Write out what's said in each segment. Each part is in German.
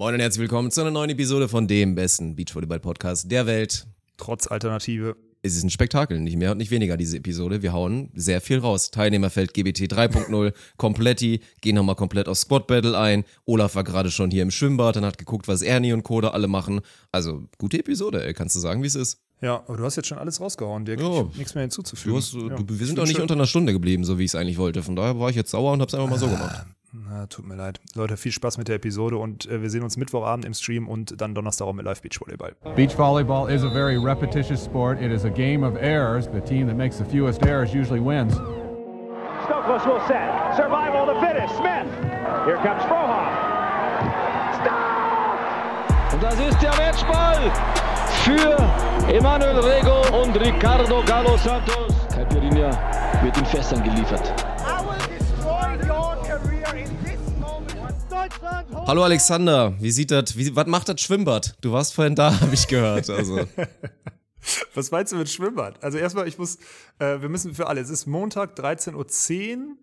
Moin und herzlich willkommen zu einer neuen Episode von dem besten Beachvolleyball-Podcast der Welt. Trotz Alternative. Es ist ein Spektakel, nicht mehr und nicht weniger diese Episode. Wir hauen sehr viel raus. Teilnehmerfeld GBT 3.0, Kompletti, gehen nochmal komplett auf Squad Battle ein. Olaf war gerade schon hier im Schwimmbad und hat geguckt, was Ernie und Koda alle machen. Also, gute Episode, ey. Kannst du sagen, wie es ist? Ja, aber du hast jetzt schon alles rausgehauen, Dirk. Ja. Ich nichts mehr hinzuzufügen. Du hast, ja. du, wir sind auch nicht unter einer Stunde geblieben, so wie ich es eigentlich wollte. Von daher war ich jetzt sauer und hab's einfach mal so gemacht. Na, tut mir leid. Leute, viel Spaß mit der Episode und äh, wir sehen uns Mittwochabend im Stream und dann Donnerstag auch mit Live Beach Volleyball. Beach volleyball is a very repetitious sport. It is a game of errors. The team that makes the fewest errors usually wins. Stokos will set. Survival of the fittest. Smith. Here comes Frohoff. Stop! Und das ist der Matchball für Emanuel Rego und Ricardo Galo Santos. Caipirinha wird in Fässern geliefert. I Hallo Alexander, wie sieht das, wie, was macht das Schwimmbad? Du warst vorhin da, habe ich gehört. Also, Was meinst du mit Schwimmbad? Also erstmal, ich muss, äh, wir müssen für alle, es ist Montag 13.10 Uhr.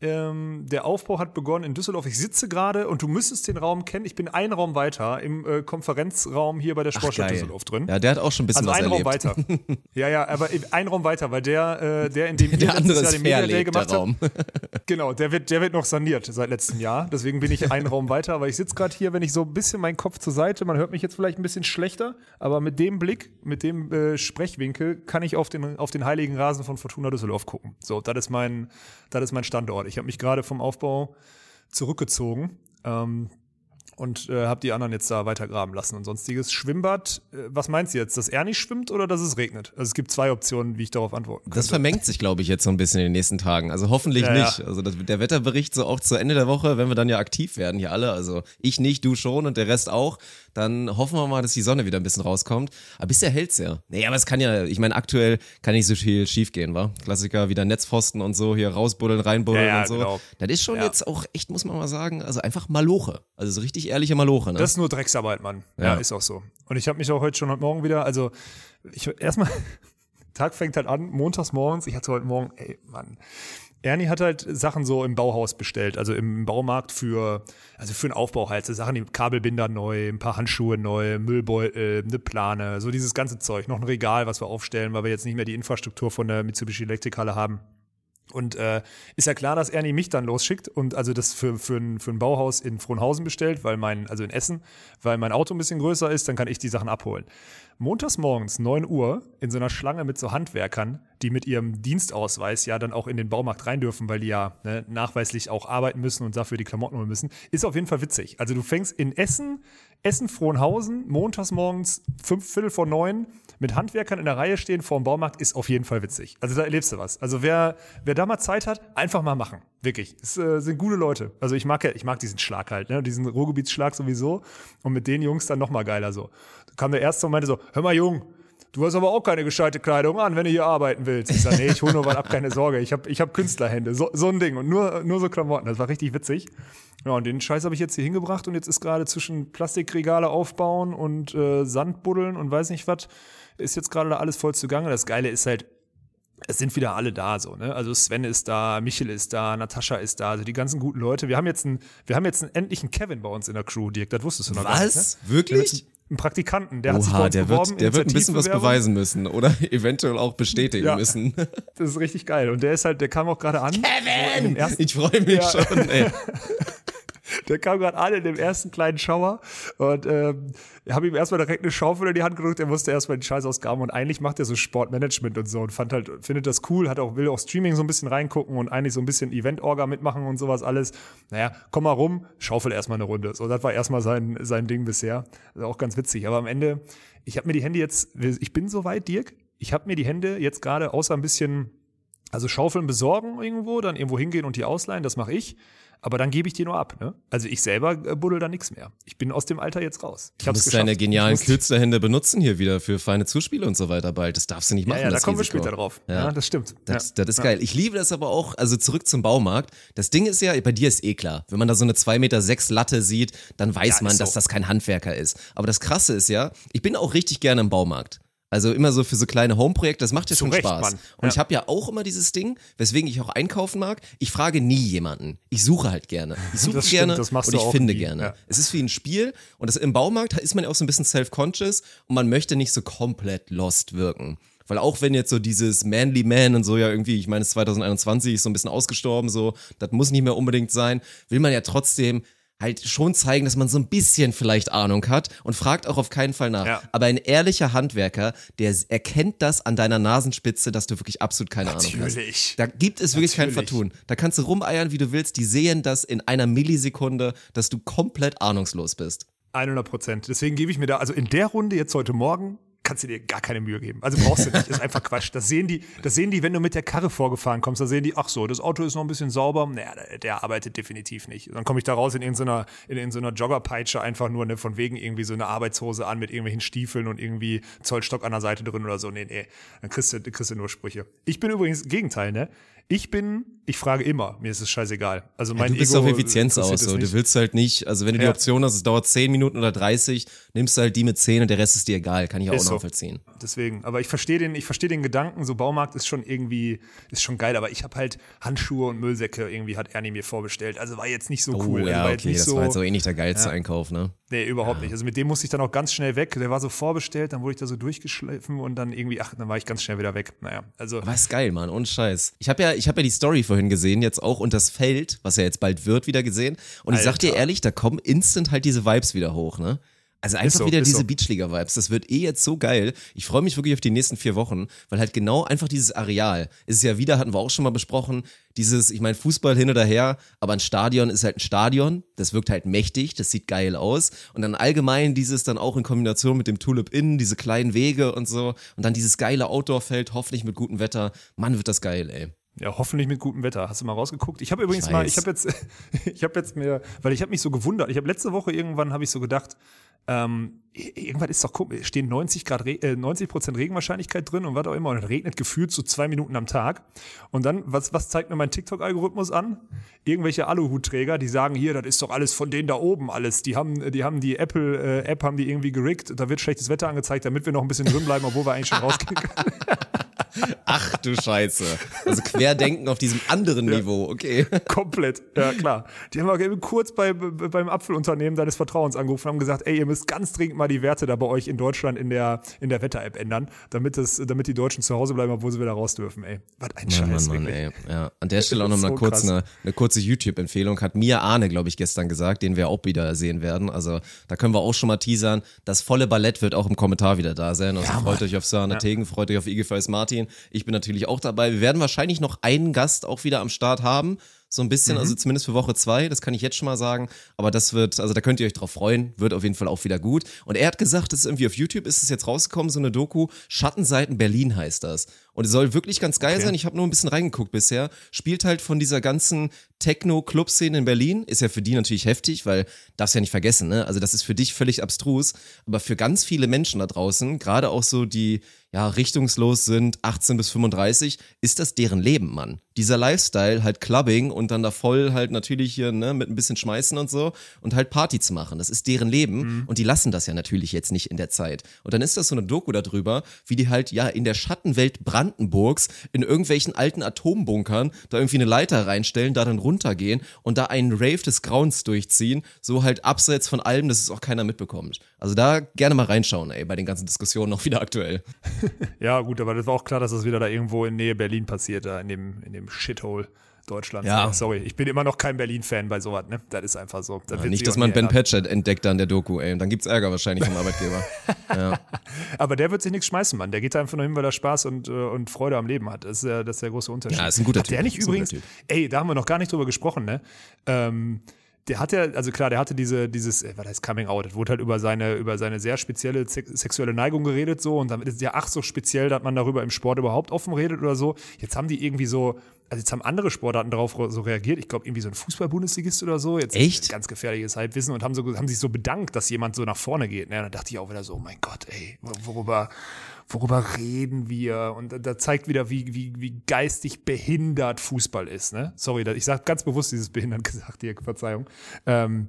Ähm, der Aufbau hat begonnen in Düsseldorf. Ich sitze gerade und du müsstest den Raum kennen. Ich bin einen Raum weiter im äh, Konferenzraum hier bei der Sportstadt. Düsseldorf drin. Ja, der hat auch schon ein bisschen also was ein Raum erlebt. weiter. ja, ja, aber ein Raum weiter, weil der, äh, der in dem Der andere Jahr den Media Day gemacht Raum. habt. Genau, der wird, der wird noch saniert seit letztem Jahr. Deswegen bin ich einen Raum weiter. Aber ich sitze gerade hier, wenn ich so ein bisschen meinen Kopf zur Seite, man hört mich jetzt vielleicht ein bisschen schlechter, aber mit dem Blick, mit dem äh, Sprechwinkel kann ich auf den, auf den heiligen Rasen von Fortuna Düsseldorf gucken. So, das ist mein, das ist mein Standort. Ich habe mich gerade vom Aufbau zurückgezogen. Ähm, und äh, habe die anderen jetzt da weiter graben lassen und sonstiges. Schwimmbad, äh, was meinst du jetzt, dass er nicht schwimmt oder dass es regnet? Also es gibt zwei Optionen, wie ich darauf antworten könnte. Das vermengt sich, glaube ich, jetzt so ein bisschen in den nächsten Tagen. Also hoffentlich Ja, ja. nicht. Also das, der Wetterbericht so auch zu Ende der Woche, wenn wir dann ja aktiv werden, hier alle, also ich nicht, du schon und der Rest auch, dann hoffen wir mal, dass die Sonne wieder ein bisschen rauskommt. Aber bisher hält's ja. Nee, aber es kann ja, ich meine, aktuell kann nicht so viel schief gehen, wa? Klassiker, wieder Netzpfosten und so, hier rausbuddeln, reinbuddeln Ja, ja, und so. genau. Das ist schon Ja. jetzt auch echt, muss man mal sagen, also einfach Maloche. Also so richtig ehrliche Maloche, ne? Das ist nur Drecksarbeit, Mann. Ja, Ja. ist auch so. Und ich habe mich auch heute schon heute Morgen wieder, also ich erstmal, Tag fängt halt an, montags morgens, ich hatte heute Morgen, ey, Mann. Ernie hat halt Sachen so im Bauhaus bestellt, also im Baumarkt für, also für den Aufbau halt, so Sachen, die Kabelbinder neu, ein paar Handschuhe neu, Müllbeutel, eine Plane, so dieses ganze Zeug, noch ein Regal, was wir aufstellen, weil wir jetzt nicht mehr die Infrastruktur von der Mitsubishi Elektrikhalle haben. Und äh, ist ja klar, dass Ernie mich dann losschickt und also das für, für, ein, für ein Bauhaus in Frohnhausen bestellt, weil mein, also in Essen, weil mein Auto ein bisschen größer ist, dann kann ich die Sachen abholen. Montags morgens, 9 Uhr, in so einer Schlange mit so Handwerkern, die mit ihrem Dienstausweis ja dann auch in den Baumarkt rein dürfen, weil die ja ne, nachweislich auch arbeiten müssen und dafür die Klamotten holen müssen, ist auf jeden Fall witzig. Also du fängst in Essen, Essen-Frohnhausen, montags morgens, fünf Viertel vor neun, mit Handwerkern in der Reihe stehen vor dem Baumarkt, ist auf jeden Fall witzig. Also da erlebst du was. Also wer, wer da mal Zeit hat, einfach mal machen. Wirklich. Es äh, sind gute Leute. Also ich mag ja, ich mag diesen Schlag halt, ne? diesen Ruhrgebietsschlag sowieso. Und mit den Jungs dann noch mal geiler so. Da kam der Erste und meinte so, hör mal Jung, Du hast aber auch keine gescheite Kleidung an, wenn du hier arbeiten willst. Ich sage, nee, ich hole nur was ab, keine Sorge. Ich habe ich hab Künstlerhände. So, so ein Ding. Und nur, nur so Klamotten. Das war richtig witzig. Ja, und den Scheiß habe ich jetzt hier hingebracht und jetzt ist gerade zwischen Plastikregale aufbauen und äh, Sand buddeln und weiß nicht was, ist jetzt gerade da alles voll zugange. Das Geile ist halt, es sind wieder alle da so, ne? Also Sven ist da, Michel ist da, Natascha ist da, also die ganzen guten Leute. Wir haben jetzt einen, wir haben jetzt einen, endlich einen Kevin bei uns in der Crew, Dirk, das wusstest du noch gar nicht. Was? Ne? Wirklich? Einen Praktikanten, der hat sich bei Oha, uns der beworben. wird, der wird ein bisschen was beweisen müssen oder eventuell auch bestätigen Ja. müssen. Das ist richtig geil. Und der ist halt, der kam auch gerade an. So in dem ersten, Ich freue mich Ja. schon, ey. der kam gerade an in dem ersten kleinen Schauer und ähm, habe ihm erstmal direkt eine Schaufel in die Hand gedrückt. Er musste erstmal den Scheiß ausgraben und eigentlich macht er so Sportmanagement und so und fand halt, findet das cool, hat auch, will auch Streaming so ein bisschen reingucken und eigentlich so ein bisschen Event-Orga mitmachen und sowas alles. Naja, komm mal rum, schaufel erstmal eine Runde. So, das war erstmal sein, sein Ding bisher. Also auch ganz witzig. Aber am Ende, ich habe mir die Hände jetzt, ich bin soweit, Dirk, ich habe mir die Hände jetzt gerade außer ein bisschen also Schaufeln besorgen irgendwo, dann irgendwo hingehen und die ausleihen, das mache ich. Aber dann gebe ich die nur ab. Ne? Also ich selber äh, buddel da nichts mehr. Ich bin aus dem Alter jetzt raus. Ich Du musst deine genialen Künstlerhände benutzen hier wieder für feine Zuspiele und so weiter bald. Das darfst du nicht machen. Ja, ja, da kommen wir Risiko. später drauf. Ja. Ja, das stimmt. Das, ja. das ist geil. Ich liebe das aber auch, also zurück zum Baumarkt. Das Ding ist ja, bei dir ist eh klar, wenn man da so eine 2,6 Meter sechs Latte sieht, dann weiß man, ist dass so. das kein Handwerker ist. Aber das Krasse ist ja, ich bin auch richtig gerne im Baumarkt. Also immer so für so kleine Home-Projekte, das macht ja schon Recht, Spaß. Mann. Und Ja. ich habe ja auch immer dieses Ding, weswegen ich auch einkaufen mag. Ich frage nie jemanden. Ich suche halt gerne. Ich suche Das stimmt, gerne machst und ich finde nie, gerne. ja. Es ist wie ein Spiel und das im Baumarkt ist man ja auch so ein bisschen self-conscious und man möchte nicht so komplett lost wirken. Weil auch wenn jetzt so dieses Manly Man und so ja irgendwie, ich meine, es ist 2021 ist so ein bisschen ausgestorben, so, das muss nicht mehr unbedingt sein, will man ja trotzdem halt schon zeigen, dass man so ein bisschen vielleicht Ahnung hat und fragt auch auf keinen Fall nach. Ja. Aber ein ehrlicher Handwerker, der erkennt das an deiner Nasenspitze, dass du wirklich absolut keine Ahnung Natürlich. hast. Da gibt es wirklich kein Natürlich. Vertun. Da kannst du rumeiern, wie du willst. Die sehen das in einer Millisekunde, dass du komplett ahnungslos bist. 100 Prozent. Deswegen gebe ich mir da, also in der Runde jetzt heute Morgen, kannst du dir gar keine Mühe geben. Also brauchst du nicht. Ist einfach Quatsch. Das sehen die, das sehen die, wenn du mit der Karre vorgefahren kommst, da sehen die, ach so, das Auto ist noch ein bisschen sauber. Naja, der, der arbeitet definitiv nicht. Dann komme ich da raus in irgendeiner, in irgendeiner Joggerpeitsche einfach nur, ne, von wegen irgendwie so eine Arbeitshose an mit irgendwelchen Stiefeln und irgendwie Zollstock an der Seite drin oder so. Nee, nee. Dann kriegst du, kriegst du nur Sprüche. Ich bin übrigens Gegenteil, ne? Ich bin, ich frage immer, mir ist es scheißegal. Also mein du bist Ego auf Effizienz aus. So. Du willst halt nicht, also wenn du die Ja. Option hast, es dauert 10 Minuten oder 30, nimmst du halt die mit 10 und der Rest ist dir egal. Kann ich auch Ist so. nachvollziehen. Deswegen, aber ich verstehe den, ich verstehe den Gedanken, so Baumarkt ist schon irgendwie, ist schon geil, aber ich habe halt Handschuhe und Müllsäcke irgendwie hat Ernie mir vorbestellt. Also war jetzt nicht so Oh cool. also ja, jetzt okay, das so, war jetzt auch eh nicht der geilste Einkauf, ne? Nee, überhaupt nicht. Also mit dem musste ich dann auch ganz schnell weg. Der war so vorbestellt, dann wurde ich da so durchgeschliffen und dann irgendwie, ach, dann war ich ganz schnell wieder weg. Naja, also Aber ist geil, Mann, und Scheiß. Ich habe ja, ich habe ja die Story vorhin gesehen, jetzt auch und das Feld, was ja jetzt bald wird, wieder gesehen. Und ich sag dir Alter. ehrlich, da kommen instant halt diese Vibes wieder hoch, ne? Also einfach so, wieder diese so. Beachliga-Vibes. Das wird eh jetzt so geil. Ich freue mich wirklich auf die nächsten vier Wochen, weil halt genau einfach dieses Areal ist ja wieder, hatten wir auch schon mal besprochen, dieses, ich meine, Fußball hin oder her, aber ein Stadion ist halt ein Stadion. Das wirkt halt mächtig, das sieht geil aus. Und dann allgemein dieses dann auch in Kombination mit dem Tulip Inn, diese kleinen Wege und so. Und dann dieses geile Outdoor-Feld, hoffentlich mit gutem Wetter. Mann, wird das geil, ey. Ja, hoffentlich mit gutem Wetter. Hast du mal rausgeguckt? Ich habe übrigens Ich mal, ich habe jetzt, ich habe jetzt mir, weil ich habe mich so gewundert. Ich habe letzte Woche irgendwann habe ich so gedacht, ähm, irgendwann ist doch komisch, stehen 90 Grad, äh, 90 Prozent Regenwahrscheinlichkeit drin und was auch immer und es regnet gefühlt so zwei Minuten am Tag. Und dann, was, was zeigt mir mein TikTok-Algorithmus an? Irgendwelche Aluhutträger, die sagen hier, das ist doch alles von denen da oben alles. Die haben, die haben die Apple-App, haben die irgendwie gerickt. Da wird schlechtes Wetter angezeigt, damit wir noch ein bisschen drin bleiben, obwohl wir eigentlich schon rausgehen können. Ach du Scheiße. Also Querdenken auf diesem anderen Niveau, okay. Komplett, ja klar. Die haben auch eben kurz bei, bei, beim Apfelunternehmen deines Vertrauens angerufen und haben gesagt, ey, ihr müsst ganz dringend mal die Werte da bei euch in Deutschland in der, in der Wetter-App ändern, damit, es, damit die Deutschen zu Hause bleiben, obwohl sie wieder raus dürfen, ey. Was ein Mann, Scheiß, Mann, Mann, ey. Ja. An der Stelle auch noch mal So kurz eine, eine kurze YouTube-Empfehlung. Hat Mia Arne, glaube ich, gestern gesagt, den wir auch wieder sehen werden. Also da können wir auch schon mal teasern. Das volle Ballett wird auch im Kommentar wieder da sein. Also freut euch auf Sarah Tegen, freut euch auf IGVS Martin. Ich bin natürlich auch dabei. Wir werden wahrscheinlich noch einen Gast auch wieder am Start haben. So ein bisschen, Mhm. also zumindest für Woche zwei, das kann ich jetzt schon mal sagen. Aber das wird, also da könnt ihr euch drauf freuen, wird auf jeden Fall auch wieder gut. Und er hat gesagt, das ist irgendwie auf YouTube ist es jetzt rausgekommen, so eine Doku, Schattenseiten Berlin heißt das. Und es soll wirklich ganz geil Okay. sein. Ich habe nur ein bisschen reingeguckt bisher. Spielt halt von dieser ganzen Techno-Club-Szene in Berlin. Ist ja für die natürlich heftig, weil darfst ja nicht vergessen, ne? Also das ist für dich völlig abstrus. Aber für ganz viele Menschen da draußen, gerade auch so die ja richtungslos sind, 18 bis 35, ist das deren Leben, Mann. Dieser Lifestyle, halt Clubbing und dann da voll halt natürlich hier, ne, mit ein bisschen Schmeißen und so und halt Party zu machen. Das ist deren Leben und die lassen das ja natürlich jetzt nicht in der Zeit. Und dann ist das so eine Doku darüber, wie die halt ja in der Schattenwelt Brandenburgs in irgendwelchen alten Atombunkern da irgendwie eine Leiter reinstellen, da dann runtergehen und da einen Rave des Grauens durchziehen, so halt abseits von allem, dass es auch keiner mitbekommt. Also da gerne mal reinschauen, ey, bei den ganzen Diskussionen noch wieder aktuell. Ja, gut, aber das war auch klar, dass das wieder da irgendwo in Nähe Berlin passiert, da in dem, in dem Shithole Deutschlands. Ja. Sorry, ich bin immer noch kein Berlin-Fan bei sowas, ne? Das ist einfach so. Das wird Nicht, dass man Ben. Patchett entdeckt da in der Doku, ey. Dann gibt's Ärger wahrscheinlich vom Arbeitgeber. ja. Aber der wird sich nichts schmeißen, Mann. Der geht da einfach nur hin, weil er Spaß und, äh, und Freude am Leben hat. Das ist, ja, das ist der große Unterschied. Ja, ist ein guter hat Der Typ. nicht Ist ein übrigens, guter ey, da haben wir noch gar nicht drüber gesprochen, ne? Ähm, der hat ja, also klar, der hatte diese, dieses, äh, was heißt Coming Out, es wurde halt über seine, über seine sehr spezielle sex- sexuelle Neigung geredet so und damit ist es ja ach so speziell, dass man darüber im Sport überhaupt offen redet oder so. Jetzt haben die irgendwie so, also jetzt haben andere Sportarten darauf so reagiert. Ich glaube, irgendwie so ein Fußball-Bundesligist oder so. Jetzt Echt? Ganz gefährliches Halbwissen und haben, so, haben sich so bedankt, dass jemand so nach vorne geht. Ne? Und dann dachte ich auch wieder so, oh mein Gott, ey, worüber, worüber reden wir? Und da- da zeigt wieder, wie, wie, wie geistig behindert Fußball ist. Ne? Sorry, da- ich sage ganz bewusst dieses behindert gesagt, hier, Verzeihung. Ähm,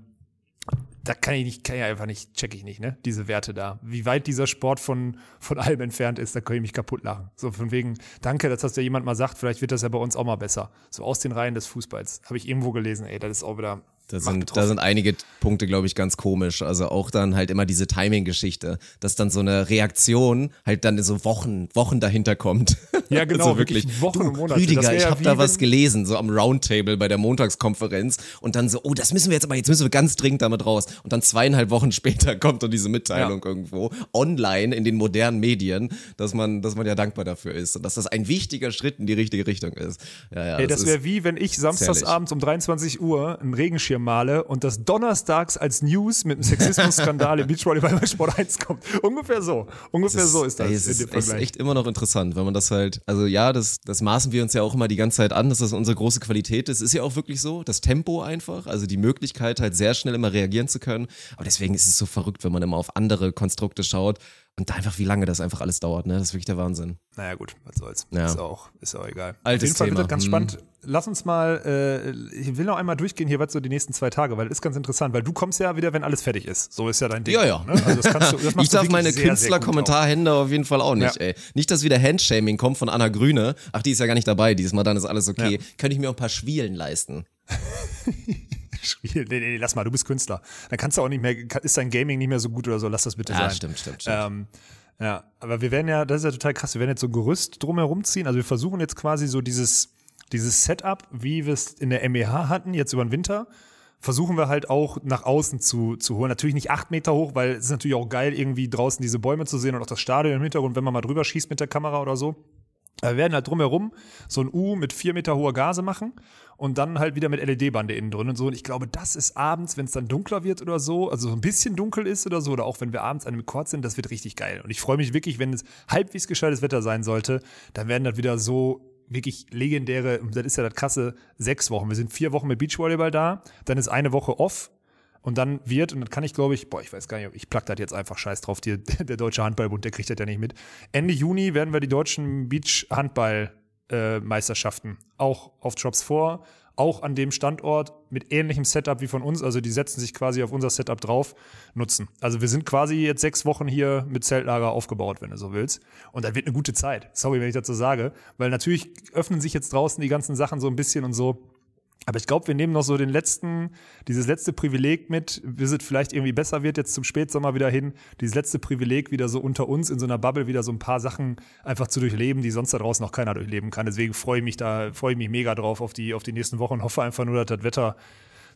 da kann ich nicht, kann ich einfach nicht, check ich nicht, ne? Diese Werte da. Wie weit dieser Sport von, von allem entfernt ist, da kann ich mich kaputt lachen. So von wegen, danke, dass das ja jemand mal sagt, vielleicht wird das ja bei uns auch mal besser. So aus den Reihen des Fußballs. Habe ich irgendwo gelesen, ey, das ist auch wieder. Da sind, da sind einige Punkte, glaube ich, ganz komisch. Also auch dann halt immer diese Timing-Geschichte, dass dann so eine Reaktion halt dann in so Wochen, Wochen dahinter kommt. Ja, genau, also wirklich. wirklich Wochen du, Monate. Das Rüdiger, ich ja habe da was gelesen, so am Roundtable bei der Montagskonferenz und dann so, oh, das müssen wir jetzt aber, jetzt müssen wir ganz dringend damit raus. Und dann zweieinhalb Wochen später kommt dann diese Mitteilung irgendwo online in den modernen Medien, dass man, dass man ja dankbar dafür ist und dass das ein wichtiger Schritt in die richtige Richtung ist. Ja, ja, Ey, das ist- wäre wie, wenn ich samstagsabends um 23 Uhr einen Regenschirm male und das donnerstags als News mit einem Sexismus-Skandal im Beachvolleyball bei Sport 1 kommt. Ungefähr so. Ungefähr so ist das ey, es in ist, ist echt immer noch interessant, wenn man das halt, also ja, das, das maßen wir uns ja auch immer die ganze Zeit an, dass das unsere große Qualität ist. Ist ja auch wirklich so. Das Tempo einfach, also die Möglichkeit halt sehr schnell immer reagieren zu können. Aber deswegen ist es so verrückt, wenn man immer auf andere Konstrukte schaut und einfach, wie lange das einfach alles dauert, ne? Das ist wirklich der Wahnsinn. Naja, gut, was soll's. Ja. Ist, auch, ist auch egal. Altes Auf jeden Fall Thema. wird das ganz Hm. spannend. Lass uns mal, äh, ich will noch einmal durchgehen hier, was so die nächsten zwei Tage, weil das ist ganz interessant, weil du kommst ja wieder, wenn alles fertig ist. So ist ja dein Ding. Ja, ja. Ne? Also das kannst du, das Ich darf meine. Künstler-Kommentarhände auf jeden Fall auch nicht, Ja. ey. Nicht, dass wieder Handshaming kommt von Anna Grüne. Ach, die ist ja gar nicht dabei diesmal, dann ist alles okay. Ja. Könnte ich mir auch ein paar Schwielen leisten. Spiel. Nee, nee, nee, lass mal, du bist Künstler. Dann kannst du auch nicht mehr, ist dein Gaming nicht mehr so gut oder so, lass das bitte Ja, sein. stimmt, stimmt, stimmt. Ähm, ja, aber wir werden ja, das ist ja total krass, wir werden jetzt so ein Gerüst drumherum ziehen. Also wir versuchen jetzt quasi so dieses, dieses Setup, wie wir es in der MEH hatten, jetzt über den Winter, versuchen wir halt auch nach außen zu, zu holen. Natürlich nicht acht Meter hoch, weil es ist natürlich auch geil, irgendwie draußen diese Bäume zu sehen und auch das Stadion im Hintergrund, wenn man mal drüber schießt mit der Kamera oder so. Wir werden halt drumherum so ein U mit vier Meter hoher Gase machen und dann halt wieder mit LED-Bande innen drin und so. Und ich glaube, das ist abends, wenn es dann dunkler wird oder so, also so ein bisschen dunkel ist oder so, oder auch wenn wir abends an einem Chord sind, das wird richtig geil. Und ich freue mich wirklich, wenn es halbwegs gescheites Wetter sein sollte, dann werden das wieder so wirklich legendäre, das ist ja das krasse, sechs Wochen. Wir sind vier Wochen mit Beachvolleyball da, dann ist eine Woche off und dann wird, und dann kann ich glaube ich, boah, ich weiß gar nicht, ich plack das jetzt einfach scheiß drauf, die, der Deutsche Handballbund, der kriegt das ja nicht mit. Ende Juni werden wir die deutschen Beach-Handball-Meisterschaften auch auf Jobs vor, auch an dem Standort mit ähnlichem Setup wie von uns, also die setzen sich quasi auf unser Setup drauf, nutzen. Also wir sind quasi jetzt sechs Wochen hier mit Zeltlager aufgebaut, wenn du so willst. Und das wird eine gute Zeit. Sorry, wenn ich dazu sage, weil natürlich öffnen sich jetzt draußen die ganzen Sachen so ein bisschen und so. Aber ich glaube, wir nehmen noch so den letzten, dieses letzte Privileg mit, bis es vielleicht irgendwie besser wird, jetzt zum Spätsommer wieder hin, dieses letzte Privileg wieder so unter uns in so einer Bubble wieder so ein paar Sachen einfach zu durchleben, die sonst da draußen noch keiner durchleben kann. Deswegen freue ich mich da, freue ich mich mega drauf auf die, auf die nächsten Wochen und hoffe einfach nur, dass das Wetter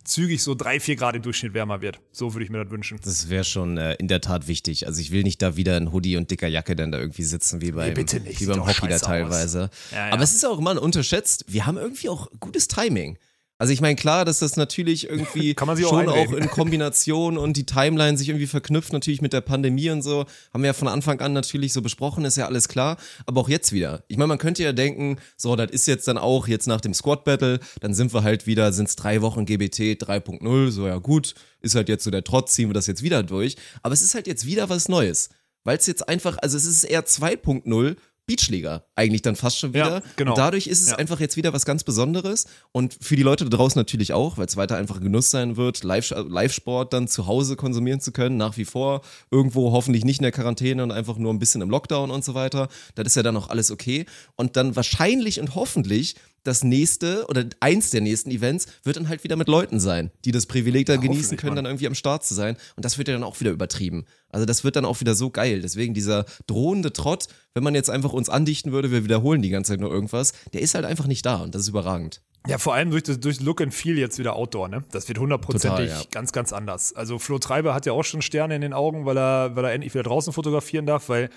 zügig so drei, vier Grad im Durchschnitt wärmer wird. So würde ich mir das wünschen. Das wäre schon äh, in der Tat wichtig. Also ich will nicht da wieder in Hoodie und dicker Jacke dann da irgendwie sitzen wie beim, nicht. wie beim Hockey da teilweise. Ja, ja. Aber es ist auch immer unterschätzt. Wir haben irgendwie auch gutes Timing. Also ich meine, klar, dass das natürlich irgendwie auch schon auch, einreden. in Kombination und die Timeline sich irgendwie verknüpft, natürlich mit der Pandemie und so, haben wir ja von Anfang an natürlich so besprochen, ist ja alles klar. Aber auch jetzt wieder. Ich meine, man könnte ja denken, so, das ist jetzt dann auch jetzt nach dem Squad Battle, dann sind wir halt wieder, sind es drei Wochen GBT 3.0, so ja gut, ist halt jetzt so der Trotz, ziehen wir das jetzt wieder durch. Aber es ist halt jetzt wieder was Neues. Weil es jetzt einfach, also es ist eher 2.0 Beachliga eigentlich dann fast schon wieder. Ja, genau. Und dadurch ist es Ja. einfach jetzt wieder was ganz Besonderes und für die Leute da draußen natürlich auch, weil es weiter einfach ein Genuss sein wird, Live- Live-Sport dann zu Hause konsumieren zu können, nach wie vor, irgendwo hoffentlich nicht in der Quarantäne und einfach nur ein bisschen im Lockdown und so weiter. Das ist ja dann auch alles okay. Und dann wahrscheinlich und hoffentlich das nächste oder eins der nächsten Events wird dann halt wieder mit Leuten sein, die das Privileg da genießen hoffentlich, können, dann irgendwie am Start zu sein. Und das wird ja dann auch wieder übertrieben. Also das wird dann auch wieder so geil. Deswegen dieser drohende Trott, wenn man jetzt einfach uns andichten würde, wir wiederholen die ganze Zeit nur irgendwas, der ist halt einfach nicht da und das ist überragend. Ja, vor allem durch, das, durch Look and Feel jetzt wieder Outdoor, ne? Das wird hundertprozentig ja. ganz, ganz anders. Also Flo Treiber hat ja auch schon Sterne in den Augen, weil er, weil er endlich wieder draußen fotografieren darf, weil,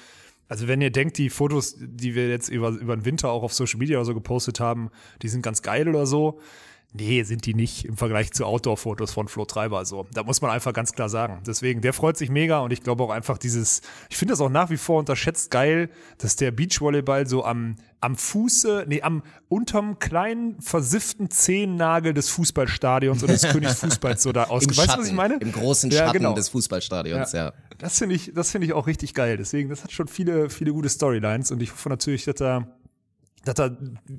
also wenn ihr denkt, die Fotos, die wir jetzt über, über den Winter auch auf Social Media oder so gepostet haben, die sind ganz geil oder so. Nee, sind die nicht im Vergleich zu Outdoor-Fotos von Flo Treiber. So, da muss man einfach ganz klar sagen. Deswegen, der freut sich mega und ich glaube auch einfach dieses, ich finde das auch nach wie vor unterschätzt geil, dass der Beachvolleyball so am, am Fuße, nee, am unterm kleinen versifften Zehennagel des Fußballstadions oder des Königsfußballs so da ausgeht. Weißt du, was ich meine? Im großen Ja, Schatten genau. des Fußballstadions, ja. Das finde ich, das finde ich auch richtig geil. Deswegen, das hat schon viele, viele gute Storylines und ich hoffe natürlich, dass da dass da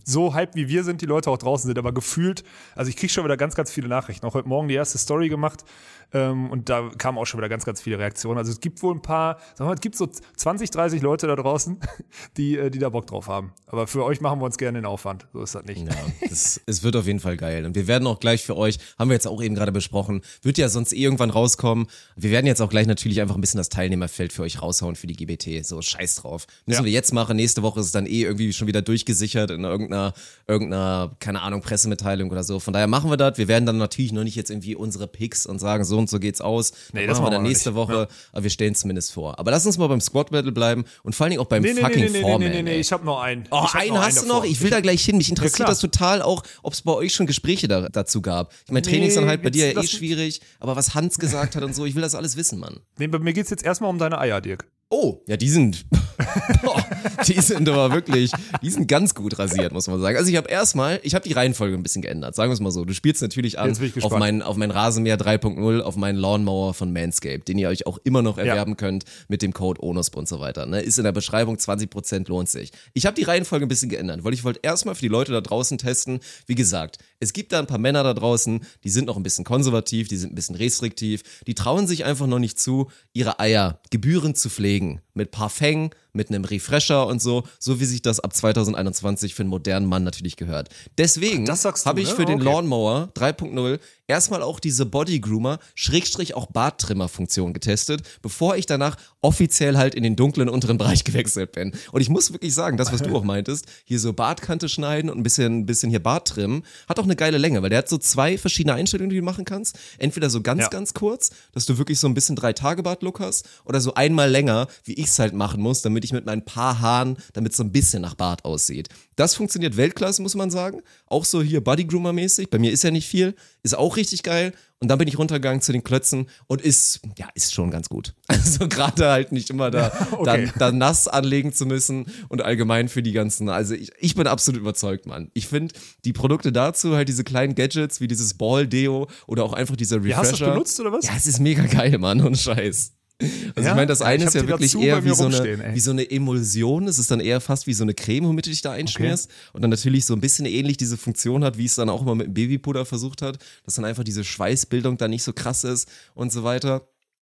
so hype wie wir sind, die Leute auch draußen sind, aber gefühlt, also ich kriege schon wieder ganz, ganz viele Nachrichten. Auch heute Morgen die erste Story gemacht ähm, und da kamen auch schon wieder ganz, ganz viele Reaktionen. Also es gibt wohl ein paar, sagen wir mal, es gibt so 20, 30 Leute da draußen, die, äh, die da Bock drauf haben. Aber für euch machen wir uns gerne den Aufwand. So ist das nicht. Ja, das, es wird auf jeden Fall geil. Und wir werden auch gleich für euch, haben wir jetzt auch eben gerade besprochen, wird ja sonst eh irgendwann rauskommen. Wir werden jetzt auch gleich natürlich einfach ein bisschen das Teilnehmerfeld für euch raushauen für die GBT. So, scheiß drauf. Müssen Ja. wir jetzt machen. Nächste Woche ist es dann eh irgendwie schon wieder durchgesichert in irgendeiner, irgendeiner, keine Ahnung, Pressemitteilung oder so. Von daher machen wir das. Wir werden dann natürlich noch nicht jetzt irgendwie unsere Picks und sagen, so und so geht's aus. Nee, das machen wir dann nächste nicht. Woche. Aber wir stellen es zumindest vor. Aber lass uns mal beim Squad Battle bleiben und vor allen Dingen auch beim Nee, nee, fucking nee, nee, nee, Foreman. nee, nee, nee, ey. ich habe noch einen. Oh, einen noch hast du noch? Ich will da gleich hin. Mich interessiert klar. das total auch, ob es bei euch schon Gespräche da, dazu gab. Ich meine, Trainingsanhalt bei jetzt dir ja eh schwierig, aber was Hans gesagt hat und so, ich will das alles wissen, Mann. Nee, bei mir geht's jetzt erstmal um deine Eier, Dirk. Oh, ja, die sind, Boah, die sind aber wirklich, die sind ganz gut rasiert, muss man sagen. Also ich habe erstmal, ich habe die Reihenfolge ein bisschen geändert, sagen wir es mal so. Du spielst natürlich an auf meinen, auf meinen Rasenmäher 3.0, auf meinen Lawnmower von Manscaped, den ihr euch auch immer noch erwerben könnt mit dem Code ONUSP und so weiter. Ne? Ist in der Beschreibung 20% lohnt sich. Ich habe die Reihenfolge ein bisschen geändert, weil ich wollte erstmal für die Leute da draußen testen. Wie gesagt, es gibt da ein paar Männer da draußen, die sind noch ein bisschen konservativ, die sind ein bisschen restriktiv, die trauen sich einfach noch nicht zu, ihre Eier gebührend zu pflegen. Mit Parfum, mit einem Refresher und so, so wie sich das ab 2021 für einen modernen Mann natürlich gehört. Deswegen habe ich ne? für den Okay. Lawnmower 3.0 erstmal auch diese Body Groomer Schrägstrich auch Barttrimmer Funktion getestet, bevor ich danach offiziell halt in den dunklen unteren Bereich gewechselt bin. Und ich muss wirklich sagen, das was du auch meintest, hier so Bartkante schneiden und ein bisschen ein bisschen hier Bart trimmen, hat auch eine geile Länge, weil der hat so zwei verschiedene Einstellungen, die du machen kannst. Entweder so ganz Ja. ganz kurz, dass du wirklich so ein bisschen drei Tage Bart Look hast oder so einmal länger, wie ich es halt machen muss, damit ich mit meinen paar Haaren, damit es so ein bisschen nach Bart aussieht. Das funktioniert Weltklasse, muss man sagen. Auch so hier Body Groomer mäßig. Bei mir ist ja nicht viel, ist auch richtig geil. Und dann bin ich runtergegangen zu den Klötzen und ist, ja, ist schon ganz gut. Also gerade halt nicht immer da, Okay. da, da nass anlegen zu müssen und allgemein für die ganzen, also ich, ich bin absolut überzeugt, Mann. Ich finde die Produkte dazu, halt diese kleinen Gadgets wie dieses Ball-Deo oder auch einfach dieser Refresher. Ja, hast du das benutzt oder was? Ja, es ist mega geil, Mann, und Scheiß. Also Ja? ich meine, das eine ist ja wirklich eher wie so, eine, wie so eine Emulsion. Es ist dann eher fast wie so eine Creme, womit du dich da einschmierst. Und dann natürlich so ein bisschen ähnlich diese Funktion hat, wie es dann auch immer mit dem Babypuder versucht hat, dass dann einfach diese Schweißbildung da nicht so krass ist und so weiter.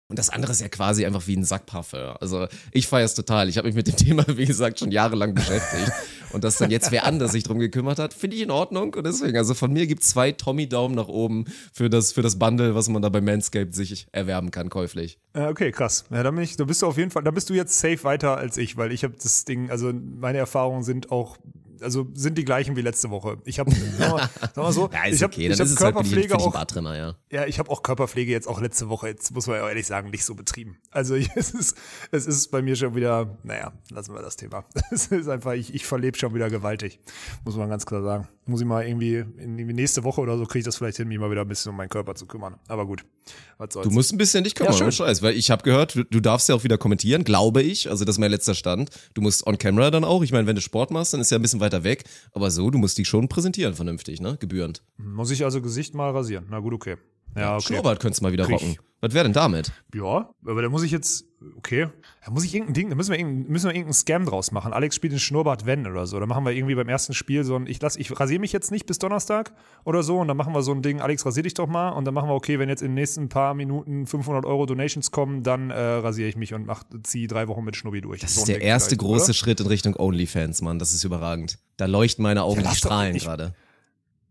Und das andere ist ja quasi einfach wie ein Sackparfum. Also ich feiere es total. Ich habe mich mit dem Thema, wie gesagt, schon jahrelang beschäftigt. Und dass dann jetzt wer anders sich drum gekümmert hat, finde ich in Ordnung. Und deswegen, also von mir gibt es zwei Tommy-Daumen nach oben für das, für das Bundle, was man da bei Manscaped sich erwerben kann, käuflich. Äh, Okay, krass. Ja, dann bin ich, da bist du auf jeden Fall, da bist du jetzt safe weiter als ich, weil ich habe das Ding, also meine Erfahrungen sind auch, also sind die gleichen wie letzte Woche. Ich habe, sag mal, so, Ja, ist ich habe okay. hab halt Körperpflege die auch, Bartrimmer, ja. ja, ich habe auch Körperpflege jetzt auch letzte Woche, jetzt muss man ja ehrlich sagen, nicht so betrieben. Also es ist, es ist bei mir schon wieder, naja, lassen wir das Thema. Es ist einfach, ich, ich verlebe schon wieder gewaltig, muss man ganz klar sagen. Muss ich mal irgendwie, in die nächste Woche oder so kriege ich das vielleicht hin, mich mal wieder ein bisschen um meinen Körper zu kümmern. Aber gut, was soll's. Du musst ein bisschen dich kümmern, Ja, schön. Scheiß, weil ich habe gehört, du, du darfst ja auch wieder kommentieren, glaube ich. Also das ist mein letzter Stand. Du musst on camera dann auch. Ich meine, wenn du Sport machst, dann ist ja ein bisschen weiter weg. Aber so, du musst dich schon präsentieren vernünftig, ne? Gebührend. Muss ich also Gesicht mal rasieren? Na gut, okay. Ja, okay. Schnurrbart könntest du mal wieder Krieg rocken. Was wäre denn damit? Ja, aber da muss ich jetzt, okay, da muss ich irgendein Ding, da müssen wir, müssen wir irgendeinen Scam draus machen. Alex spielt den Schnurrbart wenn oder so. Da machen wir irgendwie beim ersten Spiel so ein, ich lass, ich rasiere mich jetzt nicht bis Donnerstag oder so und dann machen wir so ein Ding, Alex rasier dich doch mal und dann machen wir, okay, wenn jetzt in den nächsten paar Minuten 500 Euro Donations kommen, dann äh, rasiere ich mich und mach, zieh drei Wochen mit Schnubbi durch. Das So ist der Ding erste große oder? Schritt in Richtung OnlyFans, Mann. Das ist überragend. Da leuchten meine Augen, Ja, strahlen gerade.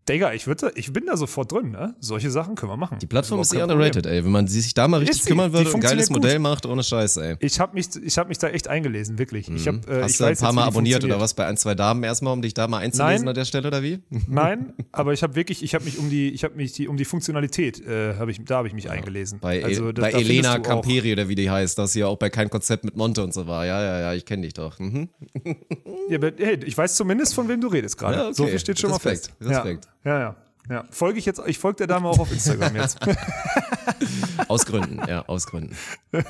Digga, ich, würd, da- ich bin da sofort drin, ne? Solche Sachen können wir machen. Die Plattform ist eh kein underrated, ey. Wenn man sich da mal richtig sie. kümmern würde und ein geiles funktioniert Modell macht, ohne Scheiß, ey. Ich habe mich, ich hab mich da echt eingelesen, wirklich. Ich hab, äh, Hast ich du ein paar Mal abonniert oder was bei ein, zwei Damen erstmal, um dich da mal einzulesen Nein. an der Stelle oder wie? Nein, aber ich habe wirklich, ich habe mich um die, ich habe mich die, um die Funktionalität, äh, habe ich, da habe ich mich eingelesen. Bei, also, da- bei da Elena Camperi oder wie die heißt, das hier auch bei kein Konzept mit Monte und so war. Ja, ja, ja, ich kenne dich doch. Mhm. Ja, aber, hey, ich weiß zumindest, von wem du redest gerade. Ja, okay. So viel steht schon Respekt, mal fest. Respekt. Ja, ja, ja. ja. Folge ich jetzt, ich folge der Dame auch auf Instagram jetzt. Aus Gründen, ja, aus Gründen.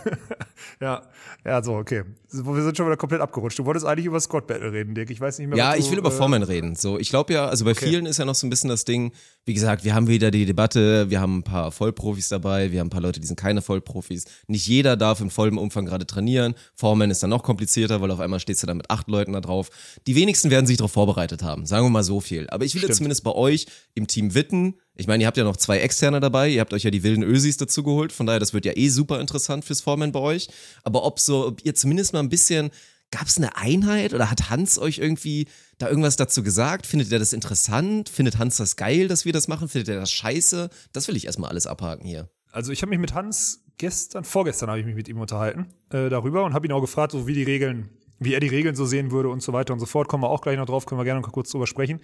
Ja, ja, so, okay. Wir sind schon wieder komplett abgerutscht. Du wolltest eigentlich über Scott Battle reden, Dirk. Ich weiß nicht mehr, Ja, du, ich will über äh, Foreman reden. So, ich glaube ja, also bei vielen ist ja noch so ein bisschen das Ding, wie gesagt, wir haben wieder die Debatte, wir haben ein paar Vollprofis dabei, wir haben ein paar Leute, die sind keine Vollprofis. Nicht jeder darf im vollen Umfang gerade trainieren. Foreman ist dann noch komplizierter, weil auf einmal stehst du da mit acht Leuten da drauf. Die wenigsten werden sich darauf vorbereitet haben, sagen wir mal so viel. Aber ich will jetzt zumindest bei euch im Team Witten, ich meine, ihr habt ja noch zwei Externe dabei, ihr habt euch ja die wilden Ösis dazu geholt, von daher, das wird ja eh super interessant fürs Foreman bei euch. Aber ob so, ob ihr zumindest mal ein bisschen, gab es eine Einheit oder hat Hans euch irgendwie da irgendwas dazu gesagt? Findet ihr das interessant? Findet Hans das geil, dass wir das machen? Findet ihr das scheiße? Das will ich erstmal alles abhaken hier. Also ich habe mich mit Hans gestern, vorgestern habe ich mich mit ihm unterhalten äh, darüber und habe ihn auch gefragt, so wie die Regeln, wie er die Regeln so sehen würde und so weiter und so fort. Kommen wir auch gleich noch drauf, können wir gerne noch kurz drüber sprechen.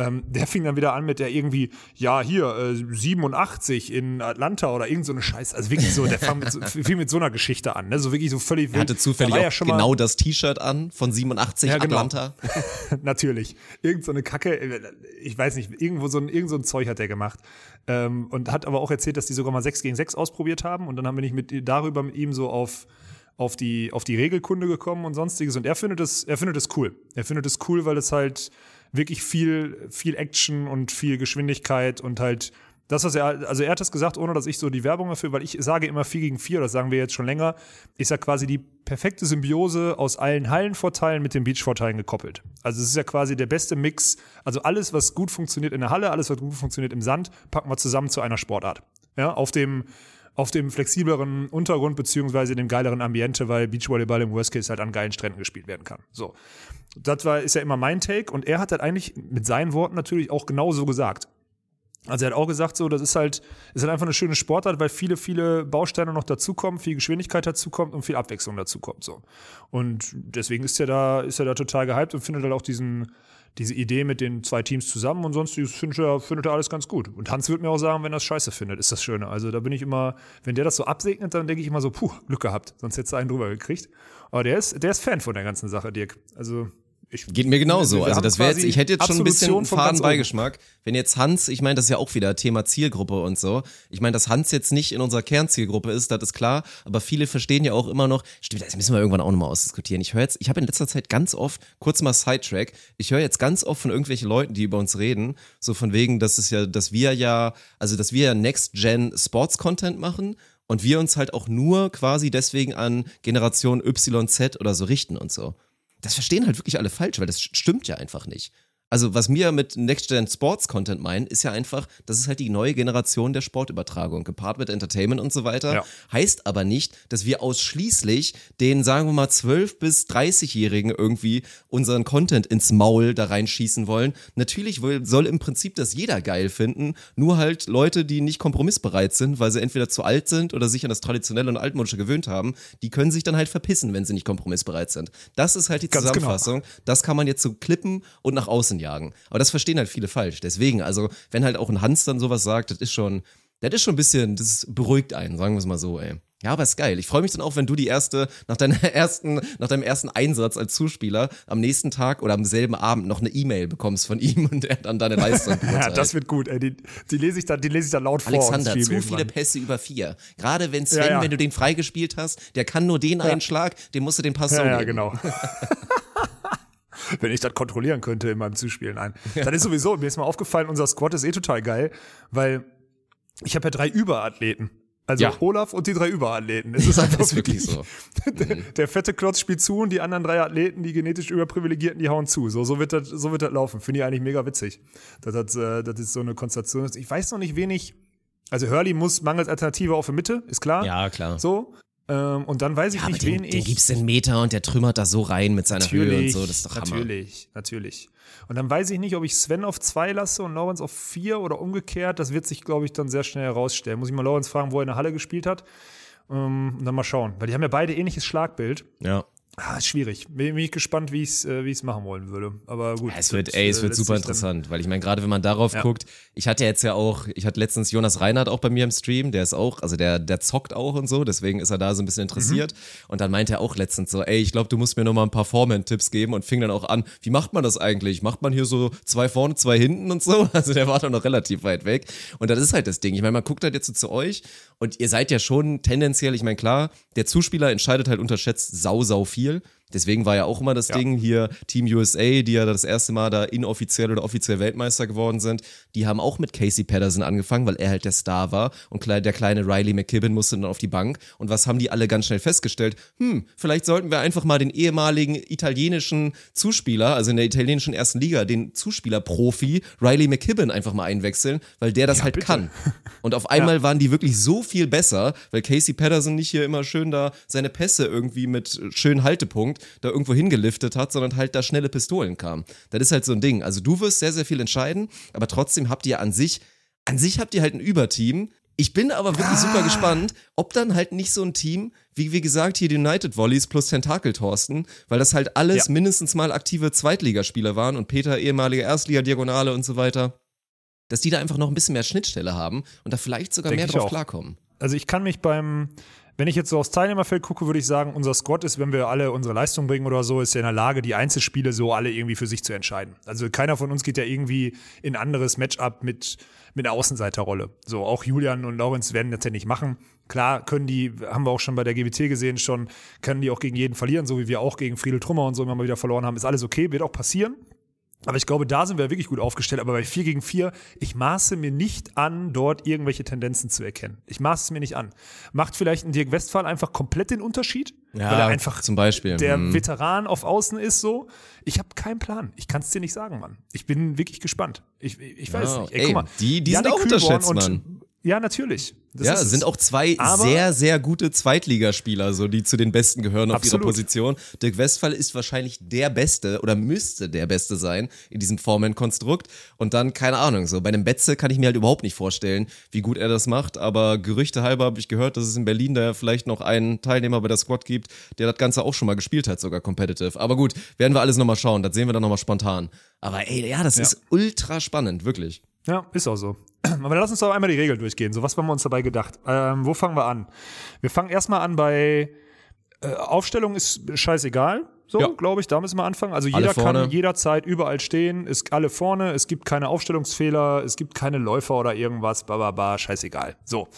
Ähm, der fing dann wieder an mit der irgendwie, ja, hier, äh, 87 in Atlanta oder irgend so eine Scheiße. Also wirklich so, der fang mit so, fing mit so einer Geschichte an, ne? So wirklich so völlig Er hatte wild. zufällig ja schon genau das T-Shirt an von 87 Ja, genau. Atlanta. Natürlich. Irgend so eine Kacke, äh, ich weiß nicht, irgendwo so ein, irgend so ein Zeug hat er gemacht. Ähm, und hat aber auch erzählt, dass die sogar mal 6 gegen 6 ausprobiert haben. Und dann haben wir nicht mit darüber mit ihm so auf, auf, die, auf die Regelkunde gekommen und sonstiges. Und er findet es, er findet es cool. Er findet es cool, weil es halt wirklich viel, viel Action und viel Geschwindigkeit und halt das, was er, also er hat das gesagt, ohne dass ich so die Werbung dafür, weil ich sage immer 4 gegen 4, das sagen wir jetzt schon länger, ist ja quasi die perfekte Symbiose aus allen Hallenvorteilen mit den Beachvorteilen gekoppelt. Also es ist ja quasi der beste Mix, also alles, was gut funktioniert in der Halle, alles, was gut funktioniert im Sand, packen wir zusammen zu einer Sportart. Ja, auf dem, auf dem flexibleren Untergrund beziehungsweise dem geileren Ambiente, weil Beachvolleyball im Worst Case halt an geilen Stränden gespielt werden kann. So. Das war, ist ja immer mein Take und er hat halt eigentlich mit seinen Worten natürlich auch genauso gesagt. Also er hat auch gesagt, so, das ist halt, ist halt einfach eine schöne Sportart, weil viele, viele Bausteine noch dazukommen, viel Geschwindigkeit dazukommt und viel Abwechslung dazukommt. So. Und deswegen ist er da, ist er da total gehypt und findet halt auch diesen, diese Idee mit den zwei Teams zusammen und sonst findet er, findet er alles ganz gut. Und Hans wird mir auch sagen, wenn er es scheiße findet, ist das Schöne. Also da bin ich immer, wenn der das so absegnet, dann denke ich immer so, puh, Glück gehabt, sonst hättest du einen drüber gekriegt. Aber der ist, der ist Fan von der ganzen Sache, Dirk. Also ich, Geht mir genauso. Also das wäre jetzt, ich hätte jetzt schon ein bisschen Absolution einen von faden ganz oben. Beigeschmack. Wenn jetzt Hans, ich meine, das ist ja auch wieder Thema Zielgruppe und so. Ich meine, dass Hans jetzt nicht in unserer Kernzielgruppe ist, das ist klar. Aber viele verstehen ja auch immer noch, stimmt, das müssen wir irgendwann auch nochmal ausdiskutieren. Ich höre jetzt, ich habe in letzter Zeit ganz oft, kurz mal Sidetrack, ich höre jetzt ganz oft von irgendwelchen Leuten, die über uns reden, so von wegen, dass es ja, dass wir ja, also dass wir ja Next-Gen Sports-Content machen und wir uns halt auch nur quasi deswegen an Generation YZ oder so richten und so das verstehen halt wirklich alle falsch, weil das stimmt ja einfach nicht. Also, was wir mit Next Gen Sports Content meinen, ist ja einfach, das ist halt die neue Generation der Sportübertragung, gepaart mit Entertainment und so weiter. Ja. Heißt aber nicht, dass wir ausschließlich den, sagen wir mal, 12- bis 30-Jährigen irgendwie unseren Content ins Maul da reinschießen wollen. Natürlich soll im Prinzip das jeder geil finden, nur halt Leute, die nicht kompromissbereit sind, weil sie entweder zu alt sind oder sich an das Traditionelle und Altmodische gewöhnt haben, die können sich dann halt verpissen, wenn sie nicht kompromissbereit sind. Das ist halt die Ganz genau. Zusammenfassung. Das kann man jetzt so klippen und nach außen jagen. Aber das verstehen halt viele falsch. Deswegen, also, wenn halt auch ein Hans dann sowas sagt, das ist schon, das ist schon ein bisschen, das beruhigt einen, sagen wir es mal so, ey. Ja, aber ist geil. Ich freue mich dann auch, wenn du die erste, nach deiner ersten, nach deinem ersten Einsatz als Zuspieler am nächsten Tag oder am selben Abend noch eine E-Mail bekommst von ihm und er dann deine Leistung ja, das wird gut. Ey. Die, die lese ich dann, die lese ich dann laut vor. und Alexander, zu viele. Pässe über vier. Gerade wenn Sven, Ja, ja. wenn du den freigespielt hast, der kann nur den einen Schlag, dem musst du den Pass so Ja, ja, geben. genau. Wenn ich das kontrollieren könnte in meinem Zuspielen, nein. Dann ist sowieso, mir ist mal aufgefallen, unser Squad ist eh total geil, weil ich habe ja drei Überathleten. Also Ja. Olaf und die drei Überathleten. Es ist einfach ist wirklich so. Der, der fette Klotz spielt zu und die anderen drei Athleten, die genetisch überprivilegierten, die hauen zu. So, so wird das, so wird das laufen. Finde ich eigentlich mega witzig. Das, äh, das ist so eine Konstellation. Ich weiß noch nicht wenig. Also Hurley muss mangels Alternative auf der Mitte, ist klar. Ja, klar. So. Ähm, und dann weiß ich Ja, nicht, den, wen den ich. gibst den Meter und der trümmert da so rein mit seiner Höhe und so, das ist doch Hammer. Natürlich, natürlich. Und dann weiß ich nicht, ob ich Sven auf zwei lasse und Lawrence auf vier oder umgekehrt. Das wird sich, glaube ich, dann sehr schnell herausstellen. Muss ich mal Lawrence fragen, wo er in der Halle gespielt hat. Ähm, und dann mal schauen. Weil die haben ja beide ähnliches Schlagbild. Ja. Ah, schwierig. Bin, bin ich gespannt, wie ich es äh, wie ich's machen wollen würde. Aber gut. Ja, es wird, das, ey, es äh, wird super dann- interessant, weil ich meine, gerade wenn man darauf Ja. guckt, ich hatte jetzt ja auch, ich hatte letztens Jonas Reinhardt auch bei mir im Stream, der ist auch, also der, der zockt auch und so, deswegen ist er da so ein bisschen interessiert. Und dann meinte er auch letztens so, ey, ich glaube, du musst mir noch mal ein paar Foreman-Tipps geben und fing dann auch an, wie macht man das eigentlich? Macht man hier so zwei vorne, zwei hinten und so? Also der war dann noch relativ weit weg. Und das ist halt das Ding. Ich meine, man guckt halt jetzt so zu euch Und ihr seid ja schon tendenziell, ich meine, klar, der Zuspieler entscheidet halt unterschätzt sau, sau viel. Deswegen war ja auch immer das Ja. Ding hier, Team USA, die ja das erste Mal da inoffiziell oder offiziell Weltmeister geworden sind, die haben auch mit Casey Patterson angefangen, weil er halt der Star war und der kleine Riley McKibben musste dann auf die Bank. Und was haben die alle ganz schnell festgestellt? Hm, vielleicht sollten wir einfach mal den ehemaligen italienischen Zuspieler, also in der italienischen ersten Liga, den Zuspieler-Profi Riley McKibben einfach mal einwechseln, weil der das halt bitte. kann. Und auf einmal waren die wirklich so viel besser, weil Casey Patterson nicht hier immer schön da seine Pässe irgendwie mit schönen Haltepunkt da irgendwo hingeliftet hat, sondern halt da schnelle Pistolen kamen. Das ist halt so ein Ding. Also du wirst sehr, sehr viel entscheiden, aber trotzdem habt ihr an sich, an sich habt ihr halt ein Überteam. Ich bin aber wirklich super gespannt, ob dann halt nicht so ein Team, wie wie gesagt, hier die United Volleys plus Tentakel Thorsten, weil das halt alles Ja. mindestens mal aktive Zweitligaspieler waren und Peter ehemalige Erstliga-Diagonale und so weiter, dass die da einfach noch ein bisschen mehr Schnittstelle haben und da vielleicht sogar Denk mehr drauf auch. klarkommen. Also ich kann mich beim, wenn ich jetzt so aufs Teilnehmerfeld gucke, würde ich sagen, unser Squad ist, wenn wir alle unsere Leistung bringen oder so, ist ja in der Lage, die Einzelspiele so alle irgendwie für sich zu entscheiden. Also keiner von uns geht ja irgendwie in ein anderes Matchup mit, mit einer Außenseiterrolle. So, auch Julian und Laurenz werden das ja nicht machen. Klar können die, haben wir auch schon bei der GWT gesehen, schon, können die auch gegen jeden verlieren, so wie wir auch gegen Friedel Trummer und so immer mal wieder verloren haben. Ist alles okay, wird auch passieren. Aber ich glaube, da sind wir wirklich gut aufgestellt. Aber bei 4 gegen 4, ich maße mir nicht an, dort irgendwelche Tendenzen zu erkennen. Ich maße es mir nicht an. Macht vielleicht ein Dirk Westphal einfach komplett den Unterschied? Ja, weil er einfach zum Beispiel. der Hm. Veteran auf Außen ist so. Ich habe keinen Plan. Ich kann es dir nicht sagen, Mann. Ich bin wirklich gespannt. Ich, ich weiß Ja, nicht. Ey, ey, guck mal. die- die sind auch unterschätzt, Mann. Ja, natürlich. Das ja, sind auch zwei Aber- sehr, sehr gute Zweitligaspieler, so die zu den Besten gehören auf Absolut. ihrer Position. Dirk Westphal ist wahrscheinlich der Beste oder müsste der Beste sein in diesem Foreman-Konstrukt. Und dann, keine Ahnung, so bei einem Betze kann ich mir halt überhaupt nicht vorstellen, wie gut er das macht. Aber Gerüchte halber habe ich gehört, dass es in Berlin da vielleicht noch einen Teilnehmer bei der Squad gibt, der das Ganze auch schon mal gespielt hat, sogar competitive. Aber gut, werden wir alles nochmal schauen. Das sehen wir dann nochmal spontan. Aber ey, ja, das ist ultra spannend, wirklich. Ja, ist auch so. Aber lass uns doch einmal die Regeln durchgehen. So, was haben wir uns dabei gedacht? Ähm, wo fangen wir an? Wir fangen erstmal an bei äh, Aufstellung ist scheißegal. So, Ja. glaube ich, da müssen wir anfangen. Also Alle jeder vorne. kann jederzeit überall stehen, ist alle vorne, es gibt keine Aufstellungsfehler, es gibt keine Läufer oder irgendwas, ba, ba, ba, scheißegal. So.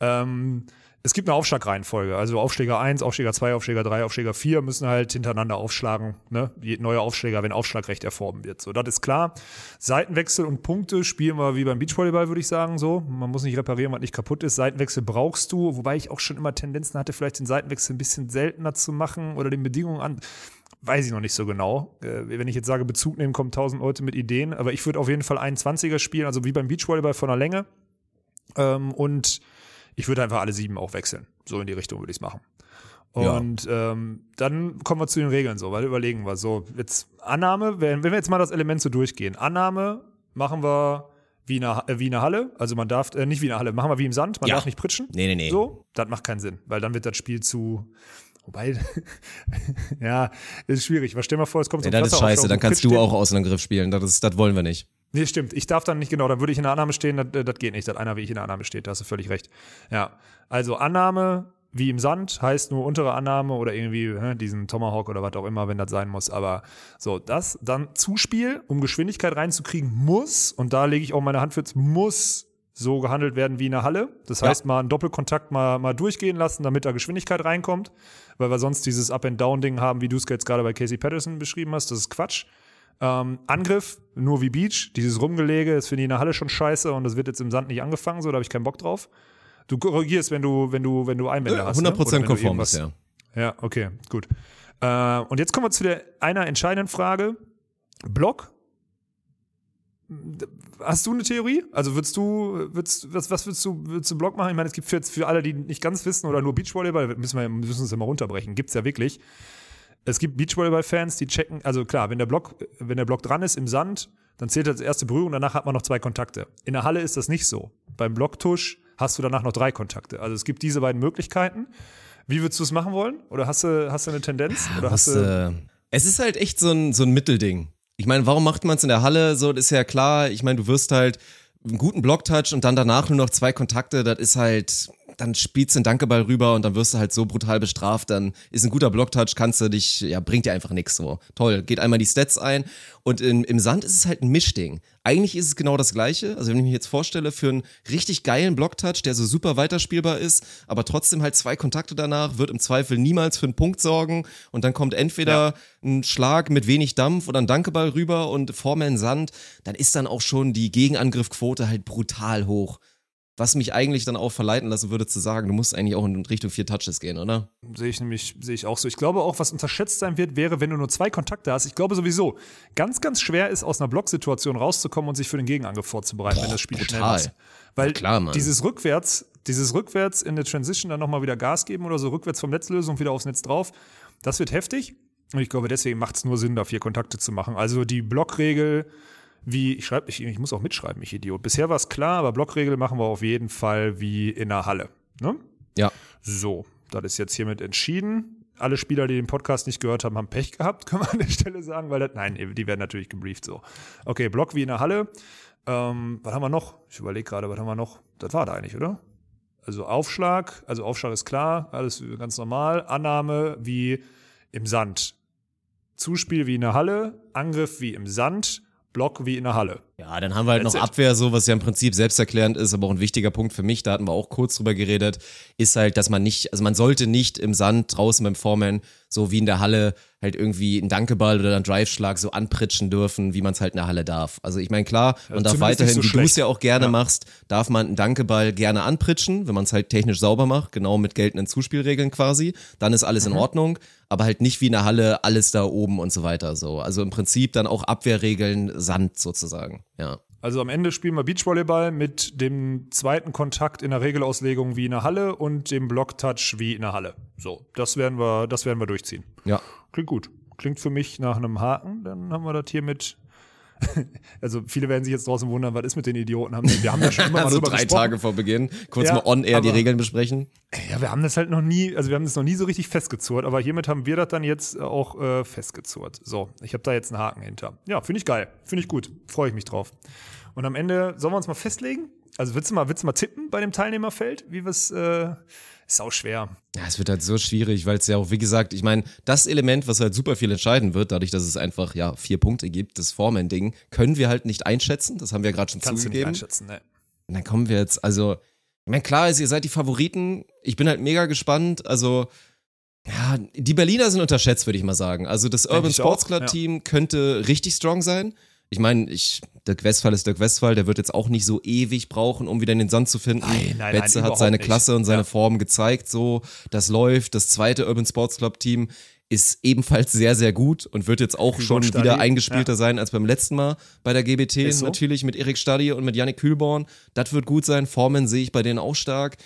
Ähm, es gibt eine Aufschlagreihenfolge. Also Aufschläger 1, Aufschläger 2, Aufschläger 3, Aufschläger 4 müssen halt hintereinander aufschlagen. Ne? Je- Neue Aufschläger, wenn Aufschlagrecht erworben wird. So, das ist klar. Seitenwechsel und Punkte spielen wir wie beim Beachvolleyball, würde ich sagen. So, man muss nicht reparieren, was nicht kaputt ist. Seitenwechsel brauchst du, wobei ich auch schon immer Tendenzen hatte, vielleicht den Seitenwechsel ein bisschen seltener zu machen oder den Bedingungen an. Weiß ich noch nicht so genau. Äh, wenn ich jetzt sage, Bezug nehmen, kommen tausend Leute mit Ideen. Aber ich würde auf jeden Fall 21er spielen, also wie beim Beachvolleyball von der Länge. Ähm, und ich würde einfach alle sieben auch wechseln. So in die Richtung würde ich es machen. Ja. Und ähm, dann kommen wir zu den Regeln so, weil überlegen wir so. Jetzt Annahme, wenn, wenn wir jetzt mal das Element so durchgehen. Annahme machen wir wie in einer, äh, wie in einer Halle. Also man darf, äh, nicht wie in einer Halle, machen wir wie im Sand, man Ja. darf nicht pritschen. Nee, nee, nee. So, das macht keinen Sinn, weil dann wird das Spiel zu. Wobei, ja, ist schwierig. Was stell mal vor, es kommt so ein das ist scheiße, dann du kannst du den. auch Außenangriff spielen. Das, ist, das wollen wir nicht. Nee, stimmt. Ich darf dann nicht, genau, dann würde ich in der Annahme stehen, das, das geht nicht, dass einer wie ich in der Annahme steht, da hast du völlig recht. Ja. Also Annahme wie im Sand heißt nur untere Annahme oder irgendwie ne, diesen Tomahawk oder was auch immer, wenn das sein muss. Aber so, das, dann Zuspiel, um Geschwindigkeit reinzukriegen, muss, und da lege ich auch meine Hand für, muss so gehandelt werden wie in der Halle. Das Ja. heißt, mal einen Doppelkontakt mal, mal durchgehen lassen, damit da Geschwindigkeit reinkommt, weil wir sonst dieses Up-and-Down-Ding haben, wie du es jetzt gerade bei Casey Patterson beschrieben hast. Das ist Quatsch. Ähm, Angriff, nur wie Beach, dieses Rumgelege, das finde ich in der Halle schon scheiße und das wird jetzt im Sand nicht angefangen, so, da habe ich keinen Bock drauf. Du korrigierst, wenn du, wenn du, wenn du Einwände hast. ne? 100% Oder wenn du konform irgendwas- bisher. Ja, okay, gut. Äh, und jetzt kommen wir zu der einer entscheidenden Frage. Block. Hast du eine Theorie? Also würdest du, würdest, was, was würdest du, würdest du Block machen? Ich meine, es gibt für, jetzt für alle, die nicht ganz wissen oder nur Beachvolleyball, müssen wir müssen es immer runterbrechen. Gibt's ja wirklich. Es gibt Beachvolleyball-Fans, die checken, also klar, wenn der Block, wenn der Block dran ist im Sand, dann zählt das erste Berührung, danach hat man noch zwei Kontakte. In der Halle ist das nicht so. Beim Blocktusch hast du danach noch drei Kontakte. Also es gibt diese beiden Möglichkeiten. Wie würdest du es machen wollen? Oder hast du, hast du eine Tendenz? Oder hast du, äh, es ist halt echt so ein, so ein Mittelding. Ich meine, warum macht man es in der Halle? So, das ist ja klar. Ich meine, du wirst halt einen guten Blocktouch und dann danach nur noch zwei Kontakte. Das ist halt, dann spielst du einen Dankeball rüber und dann wirst du halt so brutal bestraft, dann ist ein guter Blocktouch, kannst du dich, ja, bringt dir einfach nichts so. Toll, geht einmal die Stats ein und in, im Sand ist es halt ein Mischding. Eigentlich ist es genau das gleiche, also wenn ich mir jetzt vorstelle, für einen richtig geilen Blocktouch, der so super weiterspielbar ist, aber trotzdem halt zwei Kontakte danach, wird im Zweifel niemals für einen Punkt sorgen und dann kommt entweder ja. ein Schlag mit wenig Dampf oder ein Dankeball rüber und Foreman Sand, dann ist dann auch schon die Gegenangriffquote halt brutal hoch was mich eigentlich dann auch verleiten lassen würde zu sagen, du musst eigentlich auch in Richtung vier Touches gehen, oder? Sehe ich nämlich, sehe ich auch so. Ich glaube auch, was unterschätzt sein wird, wäre, wenn du nur zwei Kontakte hast. Ich glaube sowieso, ganz, ganz schwer ist, aus einer Blocksituation rauszukommen und sich für den Gegenangriff vorzubereiten, Boah, wenn das Spiel brutal. schnell ist. Weil klar, dieses rückwärts, dieses rückwärts in der Transition dann nochmal wieder Gas geben oder so rückwärts vom Netzlösung wieder aufs Netz drauf, das wird heftig. Und ich glaube, deswegen macht es nur Sinn, da vier Kontakte zu machen. Also die Blockregel wie, ich schreibe, ich, ich muss auch mitschreiben, ich Idiot. Bisher war es klar, aber Blockregel machen wir auf jeden Fall wie in der Halle. Ne? Ja. So, das ist jetzt hiermit entschieden. Alle Spieler, die den Podcast nicht gehört haben, haben Pech gehabt, können wir an der Stelle sagen, weil das, nein, die werden natürlich gebrieft so. Okay, Block wie in der Halle. Ähm, was haben wir noch? Ich überlege gerade, was haben wir noch? Das war da eigentlich, oder? Also Aufschlag, also Aufschlag ist klar, alles ganz normal. Annahme wie im Sand. Zuspiel wie in der Halle, Angriff wie im Sand, Block wie in der Halle. Ja, dann haben wir halt noch. Abwehr, so was ja im Prinzip selbsterklärend ist, aber auch ein wichtiger Punkt für mich, da hatten wir auch kurz drüber geredet, ist halt, dass man nicht, also man sollte nicht im Sand draußen beim Foreman, so wie in der Halle, halt irgendwie einen Dankeball oder einen Drive-Schlag so anpritschen dürfen, wie man es halt in der Halle darf. Also ich meine, klar, man ja, darf weiterhin, so wie du es ja auch gerne ja. machst, darf man einen Dankeball gerne anpritschen, wenn man es halt technisch sauber macht, genau mit geltenden Zuspielregeln quasi, dann ist alles mhm. in Ordnung, aber halt nicht wie in der Halle alles da oben und so weiter so. Also im Prinzip dann auch Abwehrregeln Sand sozusagen, ja. Also am Ende spielen wir Beachvolleyball mit dem zweiten Kontakt in der Regelauslegung wie in der Halle und dem Blocktouch wie in der Halle. So, das werden wir, das werden wir durchziehen. Ja. Klingt gut. Klingt für mich nach einem Haken. Dann haben wir das hier mit also viele werden sich jetzt draußen wundern, was ist mit den Idioten? Wir haben ja schon immer mal also drei gesprochen. Tage vor Beginn, kurz ja, mal on air die Regeln besprechen. Ja, wir haben das halt noch nie, also wir haben das noch nie so richtig festgezurrt, aber hiermit haben wir das dann jetzt auch äh, festgezurrt. So, ich habe da jetzt einen Haken hinter. Ja, finde ich geil, finde ich gut, freue ich mich drauf. Und am Ende sollen wir uns mal festlegen? Also willst du mal, willst du mal tippen bei dem Teilnehmerfeld, wie wir es äh, ist auch schwer. Ja, es wird halt so schwierig, weil es ja auch, wie gesagt, ich meine, das Element, was halt super viel entscheiden wird, dadurch, dass es einfach ja vier Punkte gibt, das Foreman-Ding, können wir halt nicht einschätzen. Das haben wir gerade schon Kannst zugegeben. Du nicht einschätzen, ne. Und dann kommen wir jetzt, also, ich meine, klar ist, ihr seid die Favoriten. Ich bin halt mega gespannt. Also, ja, die Berliner sind unterschätzt, würde ich mal sagen. Also, das Urban Sports Club Team ja. könnte richtig strong sein ich meine, ich, Dirk Westphal ist Dirk Westphal, der wird jetzt auch nicht so ewig brauchen, um wieder in den Sand zu finden. Nein, nein, Betze nein, hat seine Klasse und seine ja. Form gezeigt, so, das läuft. Das zweite Urban Sports Club Team ist ebenfalls sehr, sehr gut und wird jetzt auch schon wieder eingespielter ja. sein als beim letzten Mal bei der GBT. So? Natürlich mit Erik Stadi und mit Yannick Kühlborn. Das wird gut sein. Formen sehe ich bei denen auch stark.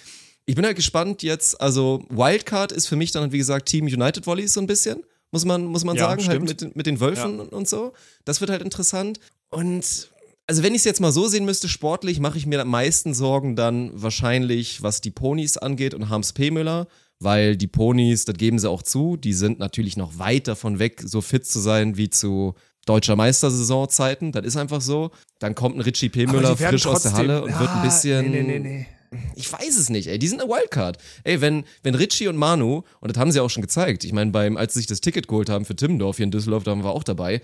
Ich bin halt gespannt jetzt, also Wildcard ist für mich dann, wie gesagt, Team United Volleys so ein bisschen muss man, muss man ja, sagen, halt stimmt. halt mit, mit den Wölfen ja. und so. Das wird halt interessant. Und also wenn ich es jetzt mal so sehen müsste, sportlich, mache ich mir am meisten Sorgen dann wahrscheinlich, was die Ponys angeht und Harms P. Müller, weil die Ponys, das geben sie auch zu, die sind natürlich noch weit davon weg, so fit zu sein wie zu deutscher Meistersaisonzeiten. Das ist einfach so. Dann kommt ein Richie P. Müller frisch trotzdem, aus der Halle und ah, wird ein bisschen. Nee, nee, nee, nee ich weiß es nicht, ey. Die sind eine Wildcard. Ey, wenn, wenn Richie und Manu, und das haben sie auch schon gezeigt, ich meine, beim, als sie sich das Ticket geholt haben für Timmendorf hier in Düsseldorf, da waren wir auch dabei,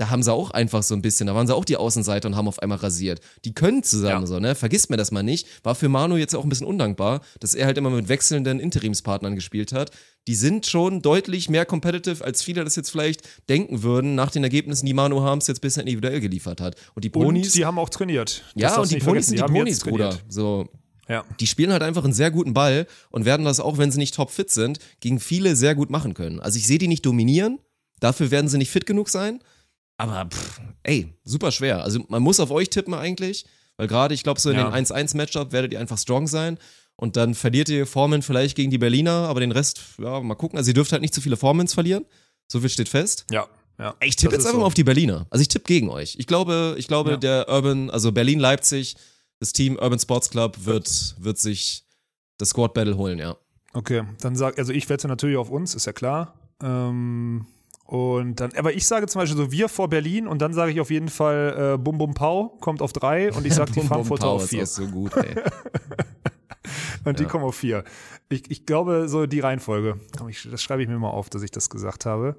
da haben sie auch einfach so ein bisschen, da waren sie auch die Außenseiter und haben auf einmal rasiert. Die können zusammen ja. so, ne? Vergisst mir das mal nicht. War für Manu jetzt auch ein bisschen undankbar, dass er halt immer mit wechselnden Interimspartnern gespielt hat. Die sind schon deutlich mehr competitive, als viele das jetzt vielleicht denken würden, nach den Ergebnissen, die Manu Harms jetzt bisher individuell geliefert hat. Und die Ponys. Und die haben auch trainiert. Das ja, und die Ponys sind die, die Ponys, Bruder. So, ja. Die spielen halt einfach einen sehr guten Ball und werden das auch, wenn sie nicht topfit sind, gegen viele sehr gut machen können. Also ich sehe die nicht dominieren, dafür werden sie nicht fit genug sein. Aber pff, ey, super schwer. Also man muss auf euch tippen eigentlich, weil gerade, ich glaube, so in ja. den 1-1-Matchup werdet ihr einfach strong sein. Und dann verliert ihr Formen vielleicht gegen die Berliner, aber den Rest, ja, mal gucken. Also ihr dürft halt nicht zu viele Formens verlieren. So viel steht fest. Ja. Ja, ich tippe jetzt einfach so. mal auf die Berliner. Also ich tippe gegen euch. Ich glaube, ich glaube, ja. der Urban, also Berlin-Leipzig, das Team Urban Sports Club wird, wird sich das Squad Battle holen, ja. Okay, dann sag, also ich wette natürlich auf uns, ist ja klar. Ähm, und dann, aber ich sage zum Beispiel so wir vor Berlin und dann sage ich auf jeden Fall äh, Bum Bum Pau kommt auf drei und ich sage die Frankfurter auf vier. Ist so gut, ey. Und die kommen auf vier. Ich, ich glaube, so die Reihenfolge. Das schreibe ich mir mal auf, dass ich das gesagt habe.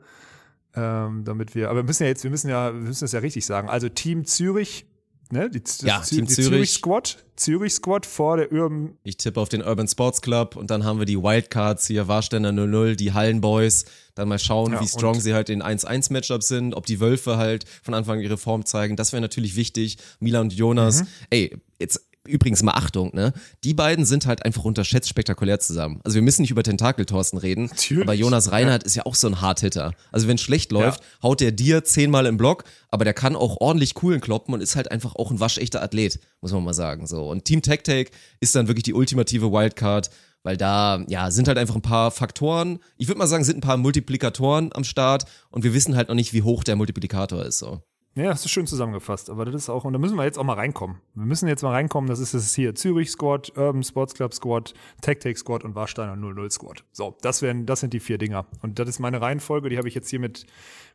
Ähm, damit wir, aber wir müssen ja jetzt, wir müssen ja, wir müssen das ja richtig sagen. Also Team Zürich, ne? Die, das Ja, Zü- Team die Zürich. Squad, Zürich Squad vor der Urban Ich tippe auf den Urban Sports Club und dann haben wir die Wildcards hier, Warsteiner 00, die Hallenboys. Dann mal schauen, Ja, wie strong sie halt in 1-1-Matchups sind, ob die Wölfe halt von Anfang an ihre Form zeigen. Das wäre natürlich wichtig. Milan und Jonas. Mhm. Ey, jetzt übrigens mal Achtung, ne? Die beiden sind halt einfach unterschätzt spektakulär zusammen. Also wir müssen nicht über Tentakel-Thorsten reden, Natürlich. aber Jonas Reinhardt ist ja auch so ein Hardhitter. Also wenn schlecht läuft, haut der dir zehnmal im Block, aber der kann auch ordentlich coolen kloppen und ist halt einfach auch ein waschechter Athlet, muss man mal sagen. So. Und Team Tech Take ist dann wirklich die ultimative Wildcard, weil da, ja, sind halt einfach ein paar Faktoren. Ich würde mal sagen, sind ein paar Multiplikatoren am Start und wir wissen halt noch nicht, wie hoch der Multiplikator ist. So. Ja, hast du schön zusammengefasst. Aber das ist auch, und da müssen wir jetzt auch mal reinkommen. Wir müssen jetzt mal reinkommen. Das ist das hier Zürich Squad, Urban Sports Club Squad, Take Squad und Warsteiner 00 Squad. So, das wären, das sind die vier Dinger. Und das ist meine Reihenfolge, die habe ich jetzt hier mit,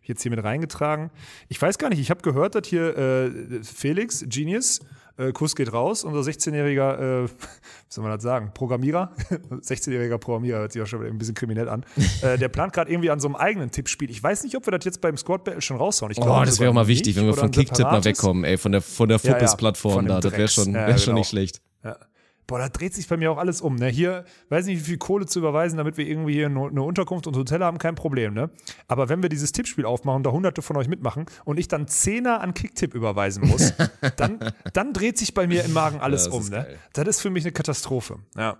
jetzt hier mit reingetragen. Ich weiß gar nicht, ich habe gehört, dass hier äh, Felix, Genius, äh, Kuss geht raus, unser 16-jähriger, äh, wie soll man das sagen, Programmierer, 16-jähriger Programmierer, hört sich auch schon ein bisschen kriminell an, äh, der plant gerade irgendwie an so einem eigenen Tippspiel. Ich weiß nicht, ob wir das jetzt beim Squad Battle schon raushauen. Ich Oh, glaube das wäre auch mal nicht wichtig, wenn wir von ein Kicktip mal wegkommen, ey, von der, von der Ja, ja, Fuppes-Plattform von dem da. Das wäre schon, Ja, wär schon genau. nicht schlecht. Ja. Boah, da dreht sich bei mir auch alles um. Ne? Hier, weiß nicht, wie viel Kohle zu überweisen, damit wir irgendwie hier eine Unterkunft und Hotel haben, kein Problem. Ne? Aber wenn wir dieses Tippspiel aufmachen da hunderte von euch mitmachen und ich dann Zehner an Kicktipp überweisen muss, dann, dann dreht sich bei mir im Magen alles das um. Ne? geil. Das ist für mich eine Katastrophe. Ja.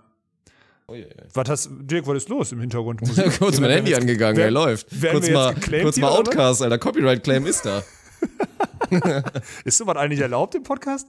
Was hast, Dirk, was ist los im Hintergrund? Kurz mein Handy jetzt- angegangen, werden- er läuft. Kurz mal, kurz mal? Outcast, Alter. Copyright-Claim ist da. Ist sowas eigentlich erlaubt im Podcast?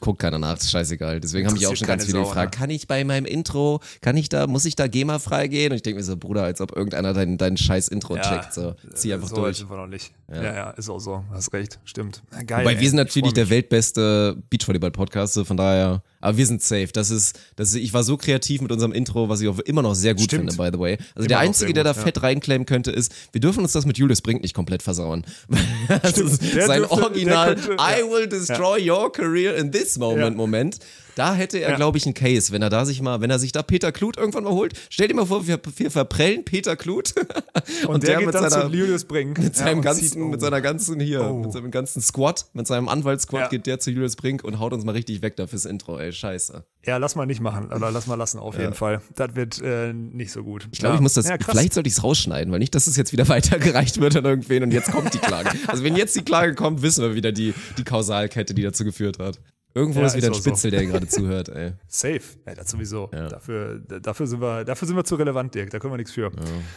Guckt keiner nach, ist scheißegal. Deswegen haben mich auch schon ganz viele Sau, gefragt, ne? kann ich bei meinem Intro, kann ich da, muss ich da GEMA freigehen? Und ich denke mir so, Bruder, als ob irgendeiner dein, dein scheiß Intro checkt. So, zieh einfach so durch. sind wir noch nicht. Ja. ja, ist auch so. Hast recht. Stimmt. Ja, Geil. Wobei ey. wir sind Ich natürlich der weltbeste Beachvolleyball-Podcast, so von daher, aber wir sind safe. Das ist, das ist, ich war so kreativ mit unserem Intro, was ich auch immer noch sehr gut Stimmt. finde, by the way. Also Immer der Einzige, der da ja. fett reinclaimen könnte, ist, wir dürfen uns das mit Julius Brink nicht komplett versauen. das ist sein dürfte- Original, könnte- I ja. will destroy your career in this moment, Ja. Moment. Da hätte er, Ja. glaube ich, einen Case, wenn er da sich mal, wenn er sich da Peter Kluth irgendwann mal holt. Stell dir mal vor, wir, wir verprellen Peter Kluth Und, der, geht mit dann seiner, zu Julius Brink. mit seinem und ganzen, zieht- oh. mit seiner ganzen hier, Oh. mit seinem ganzen Squad, mit seinem Anwaltssquad Ja. geht der zu Julius Brink und haut uns mal richtig weg da fürs Intro, ey, scheiße. Ja, lass mal nicht machen. Oder lass mal lassen, auf jeden Fall. Das wird äh, nicht so gut. Ich glaube, ich muss das, ja, vielleicht sollte ich es rausschneiden, weil nicht, dass es jetzt wieder weitergereicht wird an irgendwen und jetzt kommt die Klage. also wenn jetzt die Klage kommt, wissen wir wieder die, die Kausalkette, die dazu geführt hat. Irgendwo Ja, ist wieder ein auch so. Spitzel, der gerade zuhört, ey. Safe. Ja, das sowieso. Dafür, dafür, sind wir, dafür sind wir zu relevant, Dirk. Da können wir nichts für.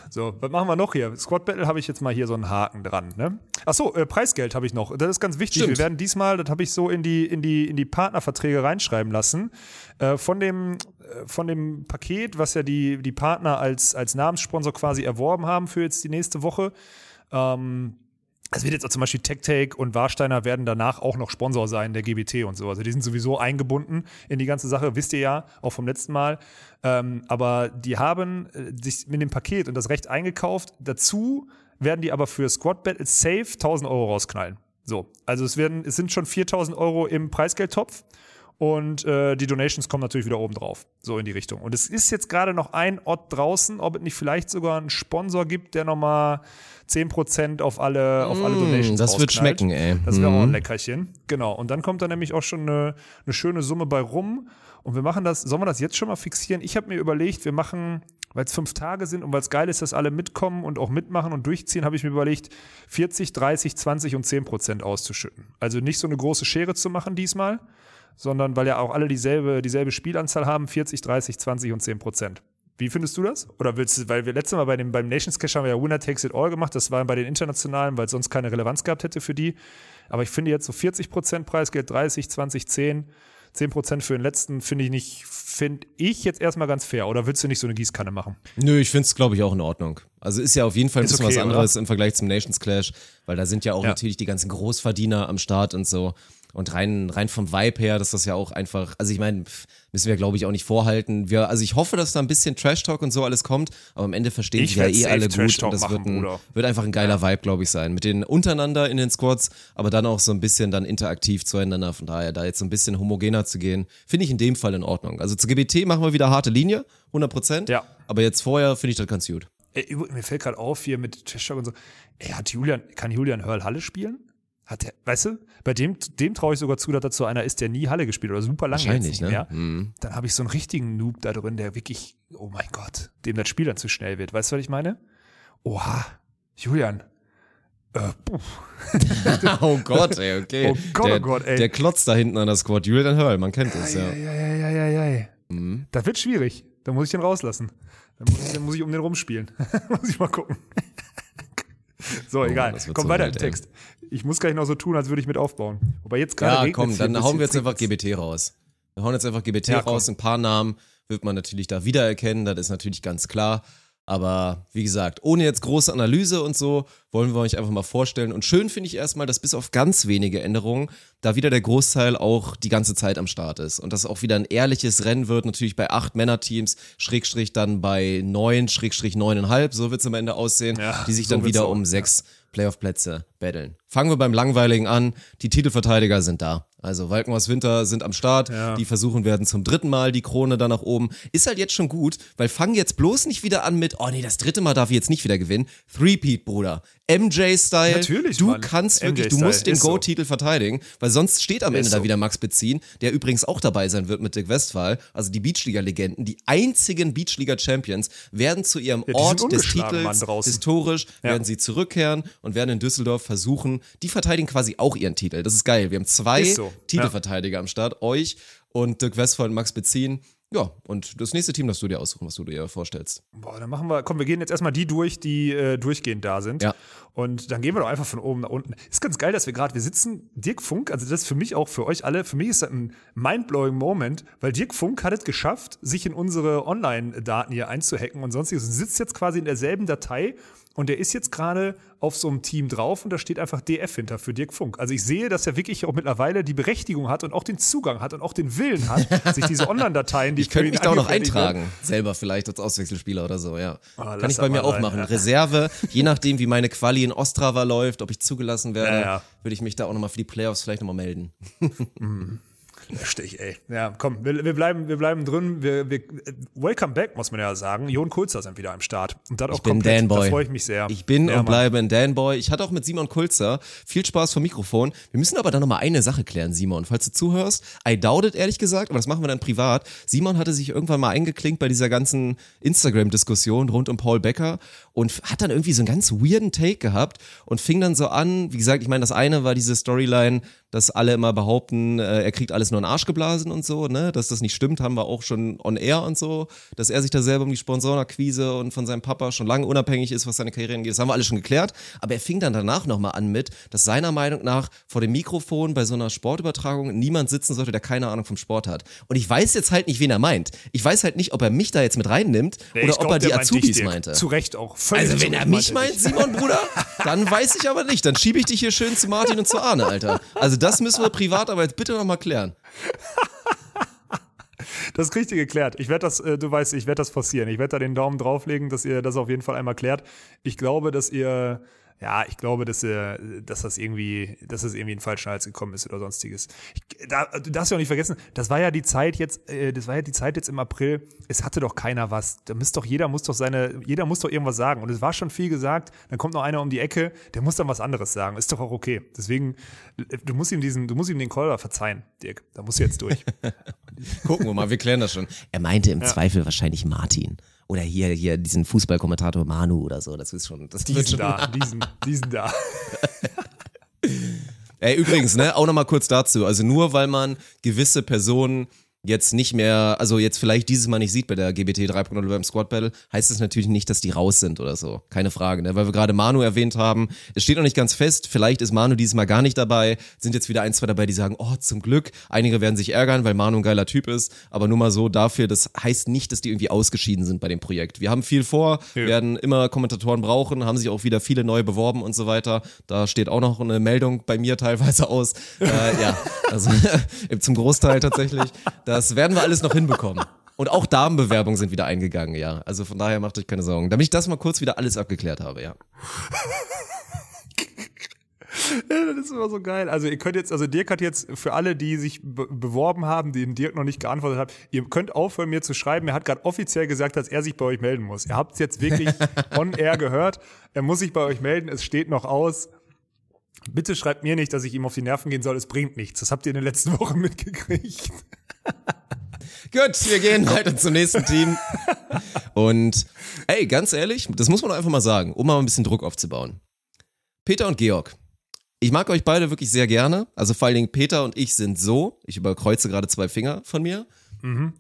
So, was machen wir noch hier? Squad Battle habe ich jetzt mal hier so einen Haken dran. Ne? Achso, äh, Preisgeld habe ich noch. Das ist ganz wichtig. Stimmt. Wir werden diesmal, das habe ich so in die, in die, in die Partnerverträge reinschreiben lassen. Äh, von dem, äh, von dem Paket, was ja die, die Partner als, als Namenssponsor quasi erworben haben für jetzt die nächste Woche. Ähm, es wird jetzt auch zum Beispiel TechTake und Warsteiner werden danach auch noch Sponsor sein der GBT und so. Also die sind sowieso eingebunden in die ganze Sache, wisst ihr ja, auch vom letzten Mal. Ähm, aber die haben äh, sich mit dem Paket und das Recht eingekauft. Dazu werden die aber für Squad Battle safe 1000 Euro rausknallen. So, also es werden, es sind schon 4000 Euro im Preisgeldtopf. Und äh, die Donations kommen natürlich wieder oben drauf, so in die Richtung. Und es ist jetzt gerade noch ein Ort draußen, ob es nicht vielleicht sogar einen Sponsor gibt, der nochmal 10% auf alle, auf alle Donations Mm, das wird schmecken, ey. Das wäre auch ein Mhm. Leckerchen. Genau. Und dann kommt da nämlich auch schon eine, eine schöne Summe bei rum. Und wir machen das, sollen wir das jetzt schon mal fixieren? Ich habe mir überlegt, wir machen, weil es fünf Tage sind und weil es geil ist, dass alle mitkommen und auch mitmachen und durchziehen, habe ich mir überlegt, 40, 30, 20 und 10% auszuschütten. Also nicht so eine große Schere zu machen diesmal, sondern weil ja auch alle dieselbe, dieselbe Spielanzahl haben, 40, 30, 20 und 10 Prozent. Wie findest du das? Oder willst du, weil wir letztes Mal bei dem, beim Nations Cash haben wir ja Winner Takes It All gemacht, das war bei den internationalen, weil es sonst keine Relevanz gehabt hätte für die. Aber ich finde jetzt so 40 Prozent Preisgeld, 30, 20, 10, 10 Prozent für den letzten finde ich nicht, finde ich jetzt erstmal ganz fair. Oder willst du nicht so eine Gießkanne machen? Nö, ich finde es, glaube ich, auch in Ordnung. Also ist ja auf jeden Fall ein Ist bisschen okay, was anderes im Vergleich zum Nations Clash, weil da sind ja auch Ja. natürlich die ganzen Großverdiener am Start und so. Und rein, rein vom Vibe her, dass das ja auch einfach, also ich meine, müssen wir glaube ich auch nicht vorhalten. Wir, also ich hoffe, dass da ein bisschen Trash-Talk und so alles kommt, aber am Ende verstehen Ich sich ja eh alle gut Trash-Talk und das wird, machen, ein, Bruder. wird einfach ein geiler Vibe, glaube ich, sein. Mit den untereinander in den Squads, aber dann auch so ein bisschen dann interaktiv zueinander. Von daher, da jetzt so ein bisschen homogener zu gehen, finde ich in dem Fall in Ordnung. Also zu GBT machen wir wieder harte Linie, 100 Prozent. Ja. Aber jetzt vorher finde ich das ganz gut. Ey, mir fällt gerade auf hier mit Trash-Talk und so. Ey, hat Julian, kann Julian Hörl Halle spielen? Hat er, weißt du, bei dem, dem traue ich sogar zu, dass das so einer ist, der nie Halle gespielt hat oder super lange Wahrscheinlich, jetzt ne? nicht mehr. Mhm. Dann habe ich so einen richtigen Noob da drin, der wirklich, oh mein Gott, dem das Spiel dann zu schnell wird. Weißt du, was ich meine? Oha, Julian. Äh, oh Gott, ey, okay. Oh Gott, der, oh Gott, ey. Der Klotz da hinten an der Squad, Julian Hörl, man kennt es, ja. Ja, ja, ja, ja, ja, ja. Mhm. Das wird schwierig. Da muss ich den rauslassen. Dann muss ich, dann muss ich um den rumspielen. muss ich mal gucken. so, egal. Oh, wird Komm so weiter im. Text. Ich muss gleich noch so tun, als würde ich mit aufbauen. Wobei jetzt gerade Ja, regnet's komm, dann hauen wir jetzt einfach GBT raus. Wir hauen jetzt einfach GBT Ja, raus, ein paar Namen wird man natürlich da wiedererkennen, das ist natürlich ganz klar. Aber wie gesagt, ohne jetzt große Analyse und so, wollen wir euch einfach mal vorstellen. Und schön finde ich erstmal, dass bis auf ganz wenige Änderungen da wieder der Großteil auch die ganze Zeit am Start ist. Und dass auch wieder ein ehrliches Rennen wird, natürlich bei acht Männerteams, Schrägstrich dann bei neun, Schrägstrich neuneinhalb, so wird es am Ende aussehen, Ja, die sich so dann wieder auch, um sechs Playoff-Plätze battlen. Fangen wir beim Langweiligen an. Die Titelverteidiger sind da. Also Walkenhaus Winter sind am Start. Ja. Die versuchen werden zum dritten Mal die Krone da nach oben. Ist halt jetzt schon gut, weil fangen jetzt bloß nicht wieder an mit, oh nee, das dritte Mal darf ich jetzt nicht wieder gewinnen. Three-Peat, Bruder. MJ-Style. Natürlich, Du Mann. kannst wirklich, du musst den. Go-Titel verteidigen, weil sonst steht am Ende da so. wieder Max Beziehen, der übrigens auch dabei sein wird mit Dick Westphal. Also die Beachliga-Legenden, die einzigen Beachliga-Champions werden zu ihrem Ja, Ort des Titels historisch, Ja. werden sie zurückkehren und werden in Düsseldorf versuchen, die verteidigen quasi auch ihren Titel. Das ist geil. Wir haben zwei so, Titelverteidiger am Start, euch und Dirk Westphal und Max Beziehen. Ja, und das nächste Team, das du dir aussuchen, was du dir vorstellst. Boah, dann machen wir, komm, wir gehen jetzt erstmal die durch, die äh, durchgehend da sind. Ja. Und dann gehen wir doch einfach von oben nach unten. Ist ganz geil, dass wir gerade, wir sitzen, Dirk Funk, also das ist für mich auch, für euch alle, für mich ist das ein mindblowing Moment, weil Dirk Funk hat es geschafft, sich in unsere Online-Daten hier einzuhacken und sonstiges und sitzt jetzt quasi in derselben Datei und der ist jetzt gerade auf so einem Team drauf und da steht einfach DF hinter für Dirk Funk. Also ich sehe, dass er wirklich auch mittlerweile die Berechtigung hat und auch den Zugang hat und auch den Willen hat, sich diese Online-Dateien, die Ich könnte mich da auch noch angefertigt werden- eintragen, selber vielleicht als Auswechselspieler oder so, ja. Ah, Kann ich bei mir auch machen. ja. Reserve, je nachdem, wie meine Quali in Ostrava läuft, ob ich zugelassen werde, Ja, ja. würde ich mich da auch nochmal für die Playoffs vielleicht nochmal melden. Stich, ey. Ja, komm, wir, wir, bleiben, wir bleiben drin. Wir, wir, welcome back, muss man ja sagen. Jon Kulzer sind wieder am Start. Und das auch Ich bin komplett. Danboy. Da freue ich mich sehr. Ich bin ja, und Mann. bleibe ein Danboy. Ich hatte auch mit Simon Kulzer viel Spaß vom Mikrofon. Wir müssen aber dann nochmal eine Sache klären, Simon. Falls du zuhörst, I doubt it, ehrlich gesagt, aber das machen wir dann privat. Simon hatte sich irgendwann mal eingeklinkt bei dieser ganzen Instagram-Diskussion rund um Paul Becker und hat dann irgendwie so einen ganz weirden Take gehabt und fing dann so an, wie gesagt, ich meine, das eine war diese Storyline, dass alle immer behaupten, äh, er kriegt alles nur in den Arsch geblasen und so, ne? Dass das nicht stimmt, haben wir auch schon on air und so, dass er sich da selber um die Sponsorenakquise und von seinem Papa schon lange unabhängig ist, was seine Karriere angeht. Das haben wir alles schon geklärt. Aber er fing dann danach nochmal an mit, dass seiner Meinung nach vor dem Mikrofon bei so einer Sportübertragung niemand sitzen sollte, der keine Ahnung vom Sport hat. Und ich weiß jetzt halt nicht, wen er meint. Ich weiß halt nicht, ob er mich da jetzt mit reinnimmt Nee, oder ich ob glaub, er die meint dich, Azubis Dirk. meinte. Zu Recht auch. Völlig Also wenn er mich meint dich. Simon Bruder, dann weiß ich aber nicht. Dann schiebe ich dich hier schön zu Martin und zu Arne, Alter. Also das müssen wir privat aber jetzt bitte nochmal klären. Das ist richtig geklärt. Ich werde das, äh, du weißt, ich werde das forcieren. Ich werde da den Daumen drauflegen, dass ihr das auf jeden Fall einmal klärt. Ich glaube, dass ihr, ja, ich glaube, dass ihr, dass das irgendwie, dass es irgendwie in den falschen Hals gekommen ist oder sonstiges. Ich, da, du darfst ja auch nicht vergessen, das war ja die Zeit jetzt, äh, das war ja die Zeit jetzt im April. Es hatte doch keiner was. Da muss doch jeder muss doch seine, jeder muss doch irgendwas sagen. Und es war schon viel gesagt. Dann kommt noch einer um die Ecke, der muss dann was anderes sagen. Ist doch auch okay. Deswegen, äh, du musst ihm diesen, du musst ihm den Caller verzeihen, Dirk. Da musst du jetzt durch. Gucken wir mal, wir klären das schon. Er meinte im Zweifel wahrscheinlich Martin. Oder hier, hier diesen Fußballkommentator Manu oder so. Das ist schon, das Diesen schon. da, diesen, diesen da. Ey, übrigens, ne, auch nochmal kurz dazu. Also nur weil man gewisse Personen jetzt nicht mehr, also jetzt vielleicht dieses Mal nicht sieht bei der GBT 3.0 beim Squad Battle, heißt es natürlich nicht, dass die raus sind oder so. Keine Frage, ne? weil wir gerade Manu erwähnt haben. Es steht noch nicht ganz fest, vielleicht ist Manu dieses Mal gar nicht dabei. Sind jetzt wieder ein, zwei dabei, die sagen, oh, zum Glück. Einige werden sich ärgern, weil Manu ein geiler Typ ist, aber nur mal so dafür, das heißt nicht, dass die irgendwie ausgeschieden sind bei dem Projekt. Wir haben viel vor, Ja. werden immer Kommentatoren brauchen, haben sich auch wieder viele neu beworben und so weiter. Da steht auch noch eine Meldung bei mir teilweise aus. Äh, ja, also zum Großteil tatsächlich. Das werden wir alles noch hinbekommen. Und auch Damenbewerbungen sind wieder eingegangen, ja. Also von daher macht euch keine Sorgen. Damit ich das mal kurz wieder alles abgeklärt habe, ja. Ja, das ist immer so geil. Also ihr könnt jetzt, also Dirk hat jetzt für alle, die sich be beworben haben, die dem Dirk noch nicht geantwortet haben, ihr könnt aufhören, mir zu schreiben. Er hat gerade offiziell gesagt, dass er sich bei euch melden muss. Ihr habt es jetzt wirklich on air gehört. Er muss sich bei euch melden. Es steht noch aus. Bitte schreibt mir nicht, dass ich ihm auf die Nerven gehen soll. Es bringt nichts. Das habt ihr in den letzten Wochen mitgekriegt. Gut, wir gehen weiter zum nächsten Team. Und ey, ganz ehrlich, das muss man doch einfach mal sagen, um mal ein bisschen Druck aufzubauen. Peter und Georg. Ich mag euch beide wirklich sehr gerne. Also vor allen Dingen Peter und ich sind so. Ich überkreuze gerade zwei Finger von mir.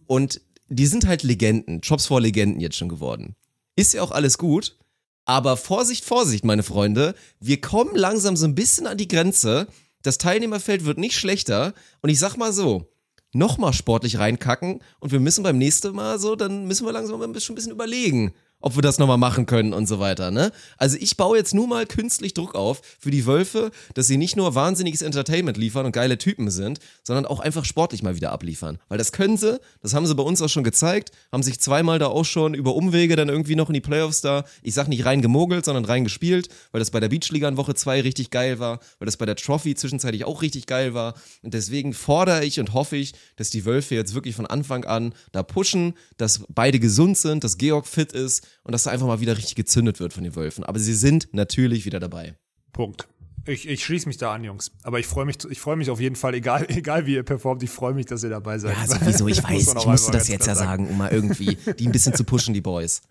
Und die sind halt Legenden, Jobs vor Legenden jetzt schon geworden. Ist ja auch alles gut. Aber Vorsicht, Vorsicht, meine Freunde. Wir kommen langsam so ein bisschen an die Grenze. Das Teilnehmerfeld wird nicht schlechter. Und ich sag mal so, nochmal sportlich reinkacken und wir müssen beim nächsten Mal so, dann müssen wir langsam ein bisschen, ein bisschen überlegen, ob wir das nochmal machen können und so weiter, ne? Also ich baue jetzt nur mal künstlich Druck auf für die Wölfe, dass sie nicht nur wahnsinniges Entertainment liefern und geile Typen sind, sondern auch einfach sportlich mal wieder abliefern. Weil das können sie, das haben sie bei uns auch schon gezeigt, haben sich zweimal da auch schon über Umwege dann irgendwie noch in die Playoffs da, ich sag nicht rein gemogelt, sondern rein gespielt, weil das bei der Beachliga in Woche 2 richtig geil war, weil das bei der Trophy zwischenzeitlich auch richtig geil war. Und deswegen fordere ich und hoffe ich, dass die Wölfe jetzt wirklich von Anfang an da pushen, dass beide gesund sind, dass Georg fit ist und dass da einfach mal wieder richtig gezündet wird von den Wölfen. Aber sie sind natürlich wieder dabei. Punkt. Ich, ich schließe mich da an, Jungs. Aber ich freue mich, ich freue mich auf jeden Fall, egal, egal wie ihr performt, ich freue mich, dass ihr dabei seid. Ja, sowieso, ich weiß, ich musste das jetzt ja sagen, um mal irgendwie die ein bisschen zu pushen, die Boys.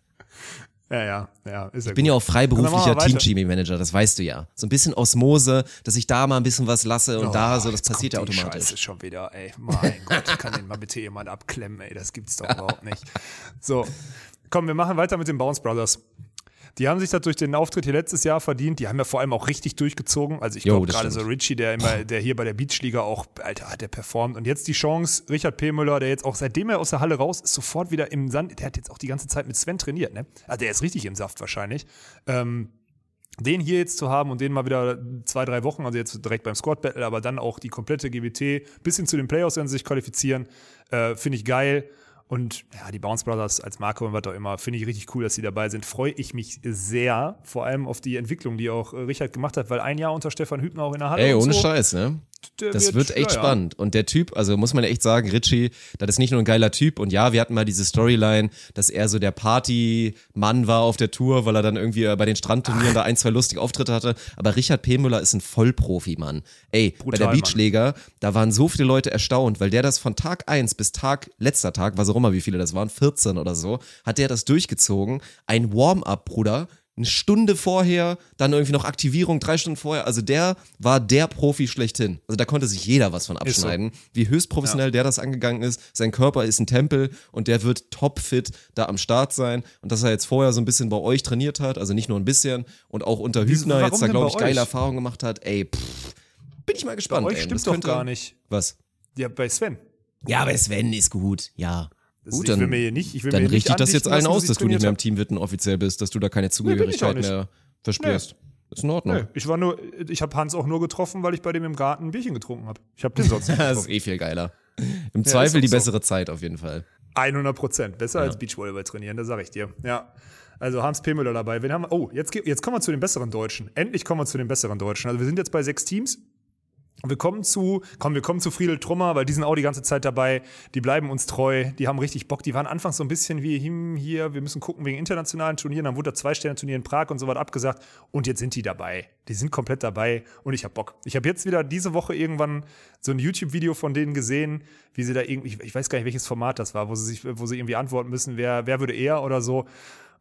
Ja, ja, ja. Ist ja Ich bin ja auch freiberuflicher. Team-Chemie-Manager, das weißt du ja. So ein bisschen Osmose, dass ich da mal ein bisschen was lasse und da so, das Oh, passiert ja automatisch. Scheiße schon wieder, ey. Mein Gott, kann den mal bitte jemand abklemmen, ey. Das gibt's doch überhaupt nicht. So, komm, wir machen weiter mit den Bounce Brothers. Die haben sich das durch den Auftritt hier letztes Jahr verdient. Die haben ja vor allem auch richtig durchgezogen. Also ich glaube gerade so. Richie, der immer, der hier bei der Beachliga auch, Alter, hat der performt. Und jetzt die Chance, Richard P. Müller, der jetzt auch seitdem er aus der Halle raus ist, sofort wieder im Sand. Der hat jetzt auch die ganze Zeit mit Sven trainiert, ne? Also der ist richtig im Saft wahrscheinlich. Ähm, den hier jetzt zu haben und den mal wieder zwei, drei Wochen, also jetzt direkt beim Squad Battle, aber dann auch die komplette GWT bis hin zu den Playoffs, wenn sie sich qualifizieren, äh, finde ich geil. Und ja, die Bounce Brothers als Marco und was auch immer, finde ich richtig cool, dass sie dabei sind. Freue ich mich sehr, vor allem auf die Entwicklung, die auch äh, Richard gemacht hat, weil ein Jahr unter Stefan Hübner auch in der Halle Ey, ohne so, Scheiß, ne? Der Das wird echt ja, ja. spannend. Und der Typ, also muss man echt sagen, Richie, das ist nicht nur ein geiler Typ. Und ja, wir hatten mal diese Storyline, dass er so der Partymann war auf der Tour, weil er dann irgendwie bei den Strandturnieren da ein, zwei lustige Auftritte hatte. Aber Richard P. Müller ist ein Vollprofi, Mann. Ey, bei Brutal, der Mann. Beachleger, da waren so viele Leute erstaunt, weil der das von Tag eins bis Tag, letzter Tag, was auch immer, wie viele das waren, 14 oder so, hat der das durchgezogen. Ein Warm-up, Bruder eine Stunde vorher, dann irgendwie noch Aktivierung, drei Stunden vorher. Also der war der Profi schlechthin. Also da konnte sich jeder was von Ist so. abschneiden. Wie höchst professionell der das angegangen ist. Sein Körper ist ein Tempel und der wird topfit da am Start sein. Und dass er jetzt vorher so ein bisschen bei euch trainiert hat, also nicht nur ein bisschen und auch unter Hübner warum jetzt da, glaube bei ich, geile? Erfahrungen gemacht hat. Ey, pff, bin ich mal gespannt. Bei euch ey. stimmt Das doch könnte- gar nicht. Was? Ja, bei Sven. Ja, aber Sven ist gut, ja. Das Gut, ich will dann, mir hier nicht, ich will dann mir richte ich das jetzt allen aus, dass du nicht mehr im Team Witten offiziell bist, dass du da keine Zugehörigkeit nicht. mehr verspürst. Ist in Ordnung. Nee, ich war nur, ich habe Hans auch nur getroffen, weil ich bei dem im Garten ein Bierchen getrunken habe. Ich habe den sonst nicht Das ist eh viel geiler. Im ist Zweifel die so. bessere Zeit auf jeden Fall. 100 Prozent. Besser als Beachvolleyball trainieren, das sage ich dir. Ja. Also Hans P. Müller dabei. Wen haben wir? Oh, jetzt, jetzt kommen wir zu den besseren Deutschen. Endlich kommen wir zu den besseren Deutschen. Also wir sind jetzt bei sechs Teams. Wir kommen zu, komm, wir kommen zu Friedel Trummer, weil die sind auch die ganze Zeit dabei. Die bleiben uns treu. Die haben richtig Bock. Die waren anfangs so ein bisschen wie hm, hier, wir müssen gucken wegen internationalen Turnieren. Dann wurde das Zwei-Sterne-Turnier in Prag und so was abgesagt. Und jetzt sind die dabei. Die sind komplett dabei und ich habe Bock. Ich habe jetzt wieder diese Woche irgendwann so ein YouTube-Video von denen gesehen, wie sie da irgendwie, ich- weiß gar nicht, welches Format das war, wo sie sich, wo sie irgendwie antworten müssen, wer, wer würde eher oder so.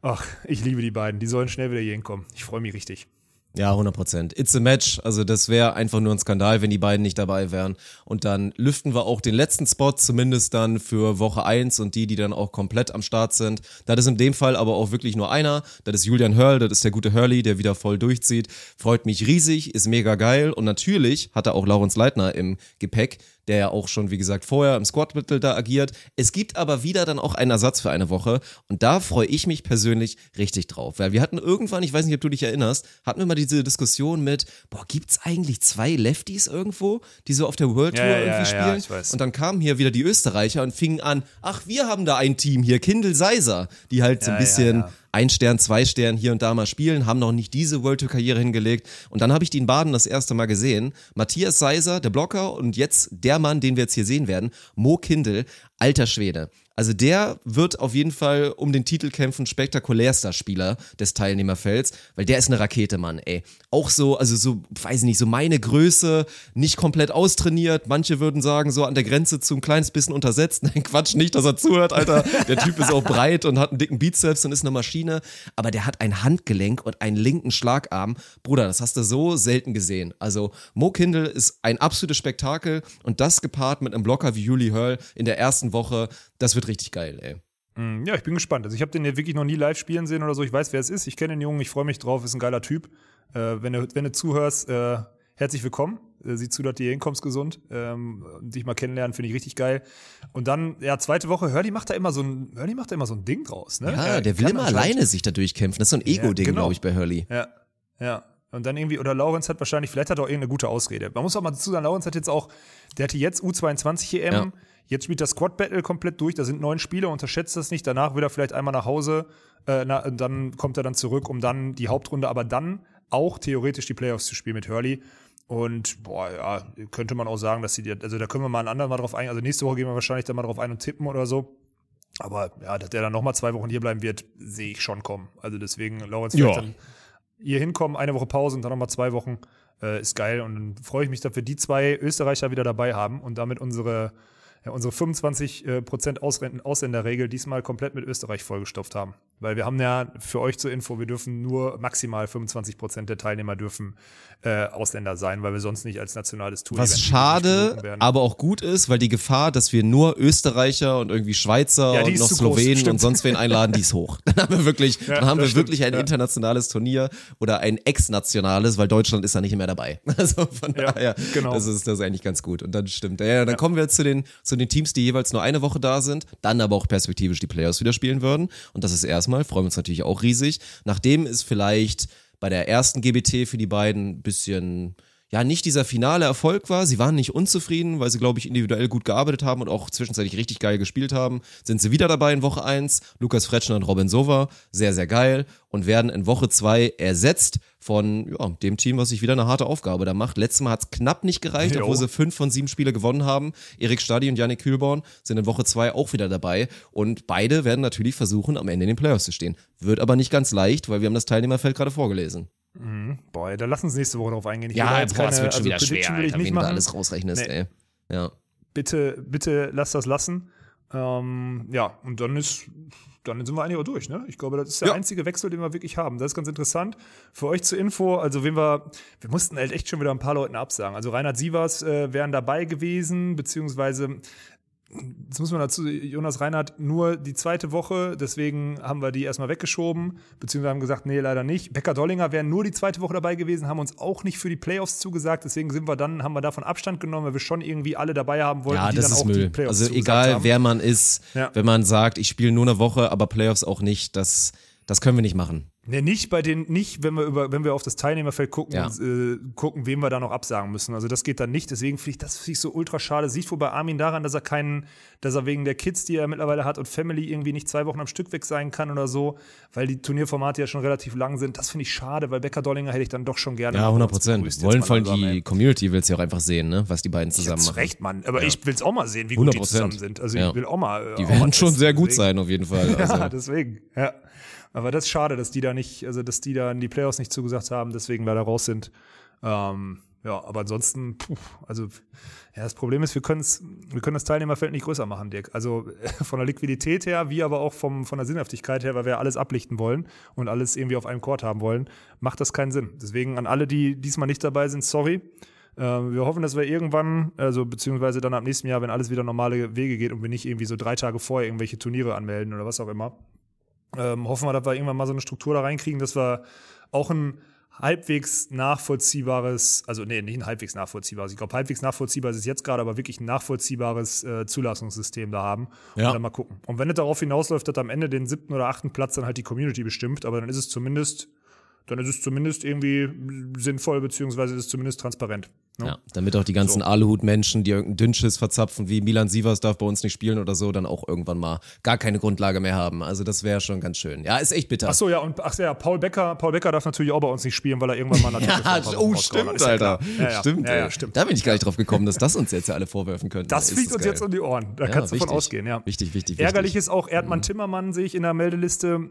Ach, ich liebe die beiden. Die sollen schnell wieder hier hinkommen. Ich freue mich richtig. Ja, 100 Prozent. It's a match. Also das wäre einfach nur ein Skandal, wenn die beiden nicht dabei wären. Und dann lüften wir auch den letzten Spot, zumindest dann für Woche 1 und die, die dann auch komplett am Start sind. Das ist in dem Fall aber auch wirklich nur einer. Das ist Julian Hurl, das ist der gute Hurley, der wieder voll durchzieht. Freut mich riesig, ist mega geil. Und natürlich hat er auch Laurens Leitner im Gepäck, der ja auch schon, wie gesagt, vorher im Squad Battle da agiert. Es gibt aber wieder dann auch einen Ersatz für eine Woche und da freue ich mich persönlich richtig drauf, weil wir hatten irgendwann, ich weiß nicht, ob du dich erinnerst, hatten wir mal diese Diskussion mit, boah, gibt's eigentlich zwei Lefties irgendwo, die so auf der World Tour Ja, ja, irgendwie ja, spielen? ich weiß. Und dann kamen hier wieder die Österreicher und fingen an, ach, wir haben da ein Team hier, Kindle Seiser, die halt so ein Ja, ja, bisschen ja. Ein Stern, zwei Stern hier und da mal spielen, haben noch nicht diese World Tour Karriere hingelegt. Und dann habe ich die in Baden das erste Mal gesehen. Matthias Seiser, der Blocker und jetzt der Mann, den wir jetzt hier sehen werden, Mo Kindl, alter Schwede. Also der wird auf jeden Fall um den Titel kämpfen, spektakulärster Spieler des Teilnehmerfelds, weil der ist eine Rakete, Mann, ey. Auch so, also so, weiß ich nicht, so meine Größe, nicht komplett austrainiert. Manche würden sagen, so an der Grenze zu ein kleines bisschen untersetzt. Nein, Quatsch, nicht, dass er zuhört, Alter. Der Typ ist auch breit und hat einen dicken Bizeps und ist eine Maschine. Aber der hat ein Handgelenk und einen linken Schlagarm. Bruder, das hast du so selten gesehen. Also Mo Kindle ist ein absolutes Spektakel und das gepaart mit einem Blocker wie Juli Hurl in der ersten Woche, das wird richtig geil, ey. Mm, Ja, ich bin gespannt. Also ich habe den ja wirklich noch nie live spielen sehen oder so. Ich weiß, wer es ist. Ich kenne den Jungen, ich freue mich drauf, ist ein geiler Typ. Äh, wenn, du, wenn du zuhörst, äh, herzlich willkommen. Äh, sieh zu, dass du hier hinkommst gesund. Ähm, und dich mal kennenlernen, finde ich richtig geil. Und dann, ja, zweite Woche, Hurley macht da immer so ein, Hurley macht da immer so ein Ding draus, ne? Ja, Er der will immer alleine sich da durchkämpfen. Das ist so ein Ego-Ding, genau. glaube ich, bei Hurley. Ja, ja. Und dann irgendwie, oder Laurenz hat wahrscheinlich, vielleicht hat er auch irgendeine gute Ausrede. Man muss auch mal dazu sagen, Laurenz hat jetzt auch, der hatte jetzt U22 EM, Ja. Jetzt spielt das Squad Battle komplett durch, da sind neun Spieler, unterschätzt das nicht, danach will er vielleicht einmal nach Hause, äh, na, und dann kommt er dann zurück, um dann die Hauptrunde, aber dann auch theoretisch die Playoffs zu spielen mit Hurley. Und boah, ja, könnte man auch sagen, dass sie, die- also da können wir mal ein andermal mal drauf ein, also nächste Woche gehen wir wahrscheinlich dann mal drauf ein und tippen oder so. Aber ja, dass der dann nochmal zwei Wochen hier bleiben wird, sehe ich schon kommen. Also deswegen, vielleicht Ja. dann hier hinkommen, eine Woche Pause und dann nochmal zwei Wochen, äh, ist geil. Und dann freue ich mich, dass wir die zwei Österreicher wieder dabei haben und damit unsere, ja, unsere 25% äh, Prozent Ausren- Ausländerregel diesmal komplett mit Österreich vollgestopft haben. Weil wir haben ja für euch zur Info, wir dürfen nur maximal 25 Prozent der Teilnehmer dürfen äh, Ausländer sein, weil wir sonst nicht als nationales Tour Was schade, aber auch gut ist, weil die Gefahr, dass wir nur Österreicher und irgendwie Schweizer Ja, und noch groß, Slowenen stimmt. und sonst wen einladen, die ist hoch. Dann haben wir wirklich, Ja, dann haben wir stimmt, wirklich ein ja. internationales Turnier oder ein ex-nationales, weil Deutschland ist da nicht mehr dabei. Also von daher, genau. das ist das ist eigentlich ganz gut. Und dann stimmt. Ja, dann kommen wir zu den, zu den Teams, die jeweils nur eine Woche da sind, dann aber auch perspektivisch die Playoffs wieder spielen würden. Und das ist erstmal, freuen wir uns natürlich auch riesig. Nachdem ist vielleicht bei der ersten GBT für die beiden ein bisschen ja, nicht dieser finale Erfolg war. Sie waren nicht unzufrieden, weil sie, glaube ich, individuell gut gearbeitet haben und auch zwischenzeitlich richtig geil gespielt haben. Sind sie wieder dabei in Woche 1. Lukas Fretschner und Robin Sova, sehr, sehr geil. Und werden in Woche 2 ersetzt von ja, dem Team, was sich wieder eine harte Aufgabe da macht. Letztes Mal hat es knapp nicht gereicht, Jo. obwohl sie fünf von sieben Spiele gewonnen haben. Erik Stadi und Yannick Kühlborn sind in Woche 2 auch wieder dabei. Und beide werden natürlich versuchen, am Ende in den Playoffs zu stehen. Wird aber nicht ganz leicht, weil wir haben das Teilnehmerfeld gerade vorgelesen. Boah, da lass uns nächste Woche drauf eingehen. Ich Ja, boah, jetzt es keine- wird schon also wieder Prediction schwer, Alter, nicht wen du da alles rausrechnest, Nee. ey. Ja. bitte, bitte lass das lassen. Ähm, ja, und dann ist, dann sind wir eigentlich auch durch, ne? Ich glaube, das ist der Ja. einzige Wechsel, den wir wirklich haben. Das ist ganz interessant. Für euch zur Info, also wenn wir, wir mussten halt echt schon wieder ein paar Leuten absagen. Also Reinhard Sievers äh, wären dabei gewesen, beziehungsweise Jetzt muss man dazu, Jonas Reinhardt nur die zweite Woche, deswegen haben wir die erstmal weggeschoben, beziehungsweise haben gesagt, nee, leider nicht. Becker Dollinger wären nur die zweite Woche dabei gewesen, haben uns auch nicht für die Playoffs zugesagt, deswegen sind wir dann, haben wir davon Abstand genommen, weil wir schon irgendwie alle dabei haben wollten, Ja, die das dann ist auch die Müll. Playoffs Also egal, haben. wer man ist, Ja. wenn man sagt, ich spiele nur eine Woche, aber Playoffs auch nicht, das, das können wir nicht machen. Nee, nicht bei den, nicht, wenn wir über, wenn wir auf das Teilnehmerfeld gucken Ja. und äh, gucken, wem wir da noch absagen müssen. Also das geht dann nicht. Deswegen finde ich das finde ich so ultra schade. Sieht wohl bei Armin daran, dass er keinen, dass er wegen der Kids, die er mittlerweile hat und Family irgendwie nicht zwei Wochen am Stück weg sein kann oder so, weil die Turnierformate ja schon relativ lang sind. Das finde ich schade, weil Becker Dollinger hätte ich dann doch schon gerne. Ja, mal 100 bei uns Prozent. Wollen voll langsam, die ey. Community will es ja auch einfach sehen, ne? was die beiden zusammen Zu machen. Recht, Mann. Aber Ja. ich will es auch mal sehen, wie gut die 100%. zusammen sind. Also Ja. ich will auch mal. äh, Die auch werden schon sehr gut Deswegen- sein, auf jeden Fall. Also, Ja, deswegen, ja. Aber das ist schade, dass die da nicht, also dass die da in die Playoffs nicht zugesagt haben, deswegen leider raus sind. Ähm, ja, aber ansonsten, puh, also ja, das Problem ist, wir, können's, wir können das Teilnehmerfeld nicht größer machen, Dirk. Also von der Liquidität her, wie aber auch vom, von der Sinnhaftigkeit her, weil wir alles ablichten wollen und alles irgendwie auf einem Court haben wollen, macht das keinen Sinn. Deswegen an alle, die diesmal nicht dabei sind, sorry. Äh, wir hoffen, dass wir irgendwann, also beziehungsweise dann ab nächstem Jahr, wenn alles wieder normale Wege geht und wir nicht irgendwie so drei Tage vorher irgendwelche Turniere anmelden oder was auch immer, ähm, hoffen wir, dass wir irgendwann mal so eine Struktur da reinkriegen, dass wir auch ein halbwegs nachvollziehbares, also nee, nicht ein halbwegs nachvollziehbares, ich glaube, halbwegs nachvollziehbar ist es jetzt gerade, aber wirklich ein nachvollziehbares äh, Zulassungssystem da haben Ja. und dann mal gucken. Und wenn es darauf hinausläuft, dass am Ende den siebten oder achten Platz dann halt die Community bestimmt, aber dann ist es zumindest, dann ist es zumindest irgendwie sinnvoll, beziehungsweise ist es zumindest transparent. Ne? Ja, damit auch die ganzen So. Aluhut-Menschen, die irgendeinen Dünnschiss verzapfen, wie Milan Sievers darf bei uns nicht spielen oder so, dann auch irgendwann mal gar keine Grundlage mehr haben. Also das wäre schon ganz schön. Ja, ist echt bitter. Ach so, ja, und ach ja, Paul Becker, Paul Becker darf natürlich auch bei uns nicht spielen, weil er irgendwann mal vor Ja, oh, stimmt, ja Alter. Ja. Stimmt, ja, stimmt. Da bin ich gar nicht drauf gekommen, dass das uns jetzt ja alle vorwerfen könnten. Das fliegt uns geil. jetzt um die Ohren. Da kannst du von wichtig. ausgehen, ja. Wichtig, wichtig, Ärgerlich wichtig. ist auch Erdmann Timmermann, sehe ich in der Meldeliste.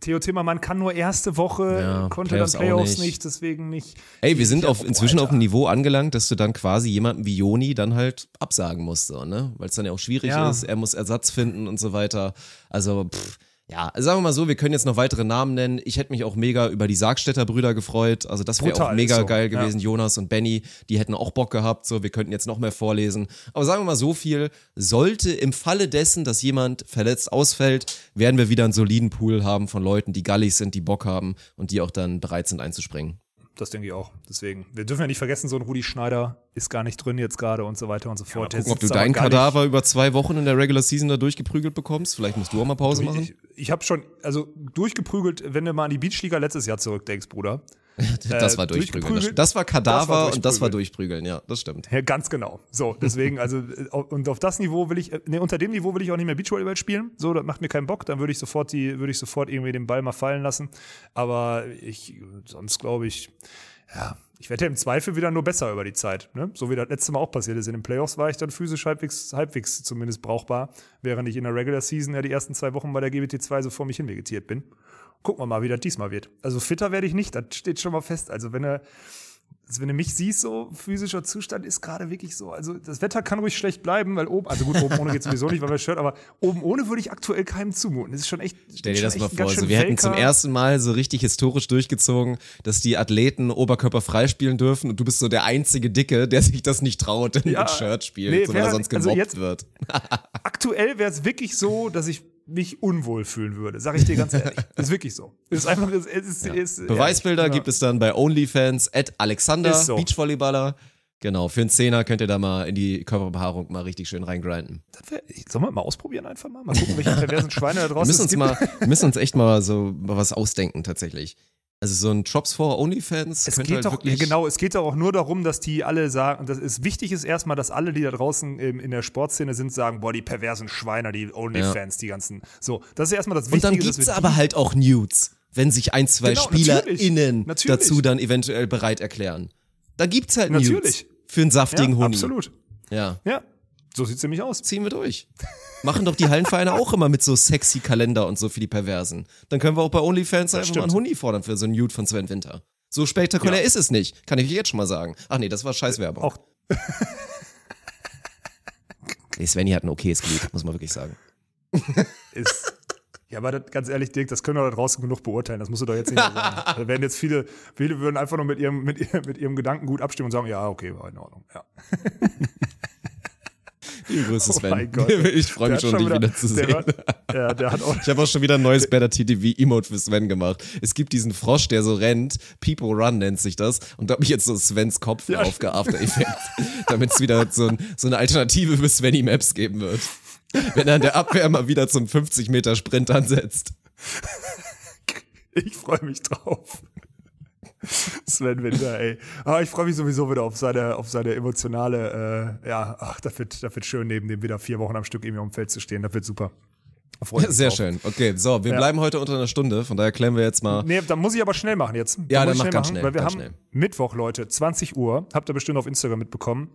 Theo Timmermann kann nur erste Woche, Ja, konnte Playoffs dann Playoffs nicht. nicht. deswegen nicht. Ey, wir sind auf, oh, inzwischen Alter. auf einem Niveau angelangt, dass du dann quasi jemanden wie Joni dann halt absagen musst, so, ne? Weil es dann ja auch schwierig Ja. ist, er muss Ersatz finden und so weiter. Also, pff, ja, sagen wir mal so, wir können jetzt noch weitere Namen nennen. Ich hätte mich auch mega über die Sargstädter Brüder gefreut. Also das wäre auch mega so, geil ja. gewesen. Jonas und Benny, die hätten auch Bock gehabt. So, wir könnten jetzt noch mehr vorlesen. Aber sagen wir mal so viel, sollte im Falle dessen, dass jemand verletzt ausfällt, werden wir wieder einen soliden Pool haben von Leuten, die gallig sind, die Bock haben und die auch dann bereit sind einzuspringen. Das denke ich auch. Deswegen, wir dürfen ja nicht vergessen, so ein Rudi Schneider ist gar nicht drin jetzt gerade und so weiter und so fort. Der Gucken, ob du deinen gar nicht- Kadaver über zwei Wochen in der Regular Season da durchgeprügelt bekommst. Vielleicht musst du auch mal Pause machen. Ich, ich habe schon, also durchgeprügelt, wenn du mal an die Beachliga letztes Jahr zurückdenkst, Bruder. Das äh, war durchprügeln. Das war Kadaver Das war und das war durchprügeln. Ja, das stimmt. Ja, ganz genau. So, deswegen, also, äh, und auf das Niveau will ich, nee, unter dem Niveau will ich auch nicht mehr Beachvolleyball spielen. So, das macht mir keinen Bock. Dann würde ich sofort die, würde ich sofort irgendwie den Ball mal fallen lassen. Aber ich, sonst glaube ich, ja, ich werde ja im Zweifel wieder nur besser über die Zeit. Ne? So wie das letzte Mal auch passiert ist. In den Playoffs war ich dann physisch halbwegs, halbwegs zumindest brauchbar, während ich in der Regular Season ja die ersten zwei Wochen bei der GBT 2 so vor mich hin vegetiert bin. Gucken wir mal, wie das diesmal wird. Also fitter werde ich nicht, das steht schon mal fest. Also wenn er, also wenn du mich siehst, so physischer Zustand ist gerade wirklich so. Also das Wetter kann ruhig schlecht bleiben, weil oben, also gut, oben ohne geht sowieso nicht, weil wir Shirt, aber oben ohne würde ich aktuell keinem zumuten. Das ist schon echt. Stell dir das mal ein vor. So, schön wir hätten zum ersten Mal so richtig historisch durchgezogen, dass die Athleten oberkörperfrei spielen dürfen und du bist so der einzige Dicke, der sich das nicht traut und Ja. mit Shirt spielt, Nee, so, weil er wär- sonst also gemobbt jetzt- wird. Aktuell wäre es wirklich so, dass ich mich unwohl fühlen würde, sag ich dir ganz ehrlich. Das ist wirklich so. Ist einfach, es ist, es ist, Beweisbilder ja, gibt es dann bei OnlyFans at Alexander, Ist so. Beachvolleyballer. Genau, für einen Zehner könnt ihr da mal in die Körperbehaarung mal richtig schön reingrinden. Sollen wir mal ausprobieren einfach mal? Mal gucken, welche perversen Schweine da Wir draußen müssen es uns gibt. mal, wir müssen uns echt mal so was ausdenken tatsächlich. Also so ein Drops for OnlyFans Es geht halt doch, wirklich genau, es geht doch auch nur darum, dass die alle sagen, dass es wichtig ist erstmal, dass alle, die da draußen im, in der Sportszene sind, sagen, boah, die perversen Schweiner, die Onlyfans, die ganzen. So, das ist erstmal das Und Wichtige. dann gibt's wir aber halt auch Nudes, wenn sich ein, zwei Genau, SpielerInnen dazu dann eventuell bereit erklären. Da gibt's halt Natürlich. Nudes für einen saftigen ja, Huni. absolut. Ja, Ja, so sieht's nämlich aus. ziehen wir durch. Machen doch die Hallenvereine auch immer mit so sexy Kalender und so für die Perversen. Dann können wir auch bei OnlyFans einfach mal einen stimmt. Huni fordern für so ein Nude von Sven Winter. So spektakulär Ja. ist es nicht. Kann ich jetzt schon mal sagen. Ach nee, das war Scheißwerbung. Auch Nee, Svenny hat ein okayes Glied, muss man wirklich sagen. ist. Ja, aber das, ganz ehrlich, Dirk, das können wir da draußen genug beurteilen. Das musst du doch jetzt nicht mehr sagen. Da werden jetzt viele, viele würden einfach nur mit ihrem, mit, ihrem- mit ihrem Gedanken gut abstimmen und sagen, ja, okay, war in Ordnung. Ja. Liebe Grüße, Oh Sven. mein Gott. Ich freue mich schon, dich wieder zu der sehen. Hat, ja, der hat auch. Ich habe auch schon wieder ein neues Better TTV Emote für Sven gemacht. Es gibt diesen Frosch, der so rennt. People Run nennt sich das. Und da habe ich jetzt so Svens Kopf Ja, auf After Effects, damit es wieder so, ein, so eine Alternative für Svenny Maps geben wird. Wenn er an der Abwehr mal wieder zum 50 Meter Sprint ansetzt. Ich freue mich drauf. Sven Winter, ey. Aber ich freue mich sowieso wieder auf seine, auf seine emotionale, äh, ja, ach, das wird, das wird schön, neben dem wieder vier Wochen am Stück irgendwie auf dem Feld zu stehen. Das wird super. Sehr drauf. schön. Okay, so, wir Ja. bleiben heute unter einer Stunde. Von daher klären wir jetzt mal. Nee, dann muss ich aber schnell machen jetzt. Ja, dann mach ganz schnell, Weil wir haben schnell. Mittwoch, Leute, 20 Uhr. Habt ihr bestimmt auf Instagram mitbekommen.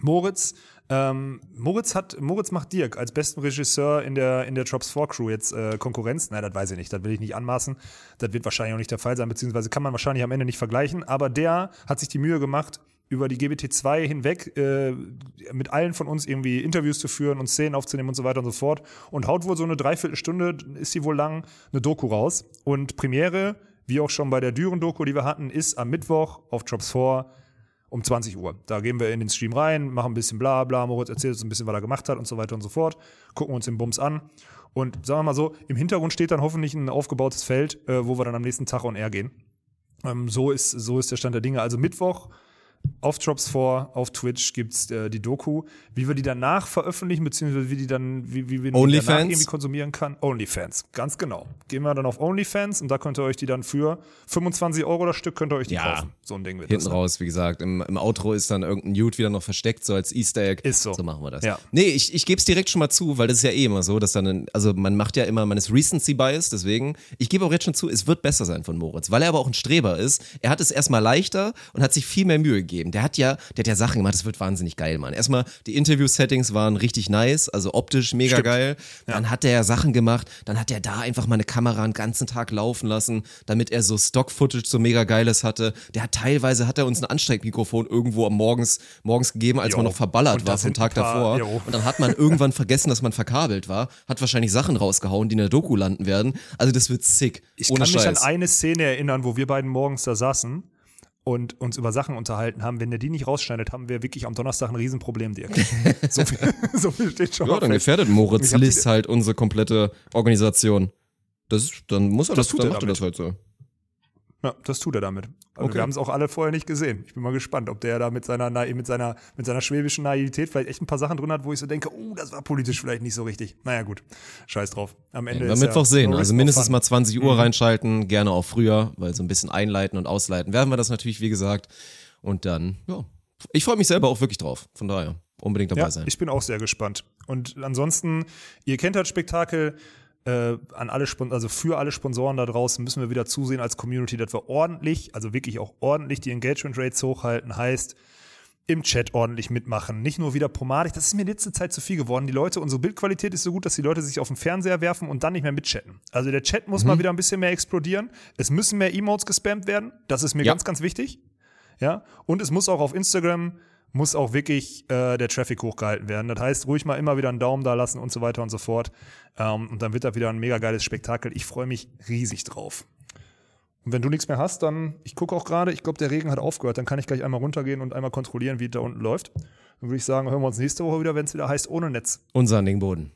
Moritz, ähm, Moritz hat, Moritz macht Dirk als besten Regisseur in der, in der Drops 4 Crew jetzt äh, Konkurrenz. Nein, das weiß ich nicht, das will ich nicht anmaßen. Das wird wahrscheinlich auch nicht der Fall sein, beziehungsweise kann man wahrscheinlich am Ende nicht vergleichen. Aber der hat sich die Mühe gemacht, über die GBT2 hinweg äh, mit allen von uns irgendwie Interviews zu führen und Szenen aufzunehmen und so weiter und so fort. Und haut wohl so eine Dreiviertelstunde, ist sie wohl lang, eine Doku raus. Und Premiere, wie auch schon bei der Düren-Doku, die wir hatten, ist am Mittwoch auf Drops 4 um 20 Uhr. Da gehen wir in den Stream rein, machen ein bisschen bla bla, Moritz erzählt uns ein bisschen, was er gemacht hat und so weiter und so fort, gucken uns den Bums an. Und sagen wir mal so, im Hintergrund steht dann hoffentlich ein aufgebautes Feld, äh, wo wir dann am nächsten Tag on air gehen. Ähm, so, ist, so ist der Stand der Dinge. Also Mittwoch auf Drops 4, auf Twitch gibt's äh, die Doku. Wie wir die danach veröffentlichen, beziehungsweise wie die dann, wie, wie wir die danach irgendwie konsumieren kann. OnlyFans, ganz genau. Gehen wir dann auf OnlyFans und da könnt ihr euch die dann für 25 Euro das Stück könnt ihr euch die Ja. kaufen. So ein Ding wird Hinten das. ne? raus, wie gesagt. Im, Im Outro ist dann irgendein Nude wieder noch versteckt, so als Easter Egg. Ist so. So machen wir das. Ja. Nee, ich, ich gebe es direkt schon mal zu, weil das ist ja eh immer so, dass dann, also man macht ja immer, man ist Recency Bias, deswegen, ich gebe auch jetzt schon zu, es wird besser sein von Moritz, weil er aber auch ein Streber ist. Er hat es erstmal leichter und hat sich viel mehr Mühe gegeben. Der hat ja, der hat ja Sachen gemacht, das wird wahnsinnig geil, Mann. Erstmal, die Interview-Settings waren richtig nice, also optisch mega Stimmt. geil. Dann hat er ja Sachen gemacht, dann hat er da einfach mal eine Kamera einen ganzen Tag laufen lassen, damit er so Stock-Footage so mega geiles hatte. Der hat teilweise, hat er uns ein Ansteckmikrofon irgendwo am morgens, morgens gegeben, als Jo. man noch verballert war vom Tag davor. jo. Und dann hat man irgendwann vergessen, dass man verkabelt war, hat wahrscheinlich Sachen rausgehauen, die in der Doku landen werden. Also das wird sick. Ich Ohne kann mich Scheiß. an eine Szene erinnern, wo wir beiden morgens da saßen und uns über Sachen unterhalten haben. Wenn der die nicht rausschneidet, haben wir wirklich am Donnerstag ein Riesenproblem, Dirk. so, viel, so viel steht schon ja, dann gefährdet Moritz List halt unsere komplette Organisation. Das ist, dann muss er Das das, tut dann er macht er das halt so. Ja, das tut er damit. Also Okay. Wir haben es auch alle vorher nicht gesehen. Ich bin mal gespannt, ob der da mit seiner, mit seiner, mit seiner schwäbischen Naivität vielleicht echt ein paar Sachen drin hat, wo ich so denke, oh, das war politisch vielleicht nicht so richtig. Naja, gut. Scheiß drauf. Am Ende Wir ist Mittwoch ja sehen. no Also mindestens mal 20 Mhm. Uhr reinschalten, gerne auch früher, weil so ein bisschen einleiten und ausleiten werden wir das natürlich, wie gesagt. Und dann, ja. Ich freue mich selber auch wirklich drauf. Von daher, unbedingt dabei Ja, sein. ich bin auch sehr gespannt. Und ansonsten, ihr kennt das Spektakel. Äh, an alle Spon also für alle Sponsoren da draußen müssen wir wieder zusehen als Community, dass wir ordentlich, also wirklich auch ordentlich die Engagement Rates hochhalten. Heißt, im Chat ordentlich mitmachen, nicht nur wieder pomadig. Das ist mir in letzter Zeit zu viel geworden. Die Leute, unsere Bildqualität ist so gut, dass die Leute sich auf den Fernseher werfen und dann nicht mehr mitchatten. Also der Chat muss mal wieder ein bisschen mehr explodieren. Es müssen mehr Emotes gespammt werden. Das ist mir Ja. ganz, ganz wichtig. Ja, und es muss auch auf Instagram, muss auch wirklich äh, der Traffic hochgehalten werden. Das heißt, ruhig mal immer wieder einen Daumen da lassen und so weiter und so fort. Ähm, und dann wird da wieder ein mega geiles Spektakel. Ich freue mich riesig drauf. Und wenn du nichts mehr hast, dann, ich gucke auch gerade, ich glaube, der Regen hat aufgehört. Dann kann ich gleich einmal runtergehen und einmal kontrollieren, wie es da unten läuft. Dann würde ich sagen, hören wir uns nächste Woche wieder, wenn es wieder heißt, ohne Netz. Unser Dingboden.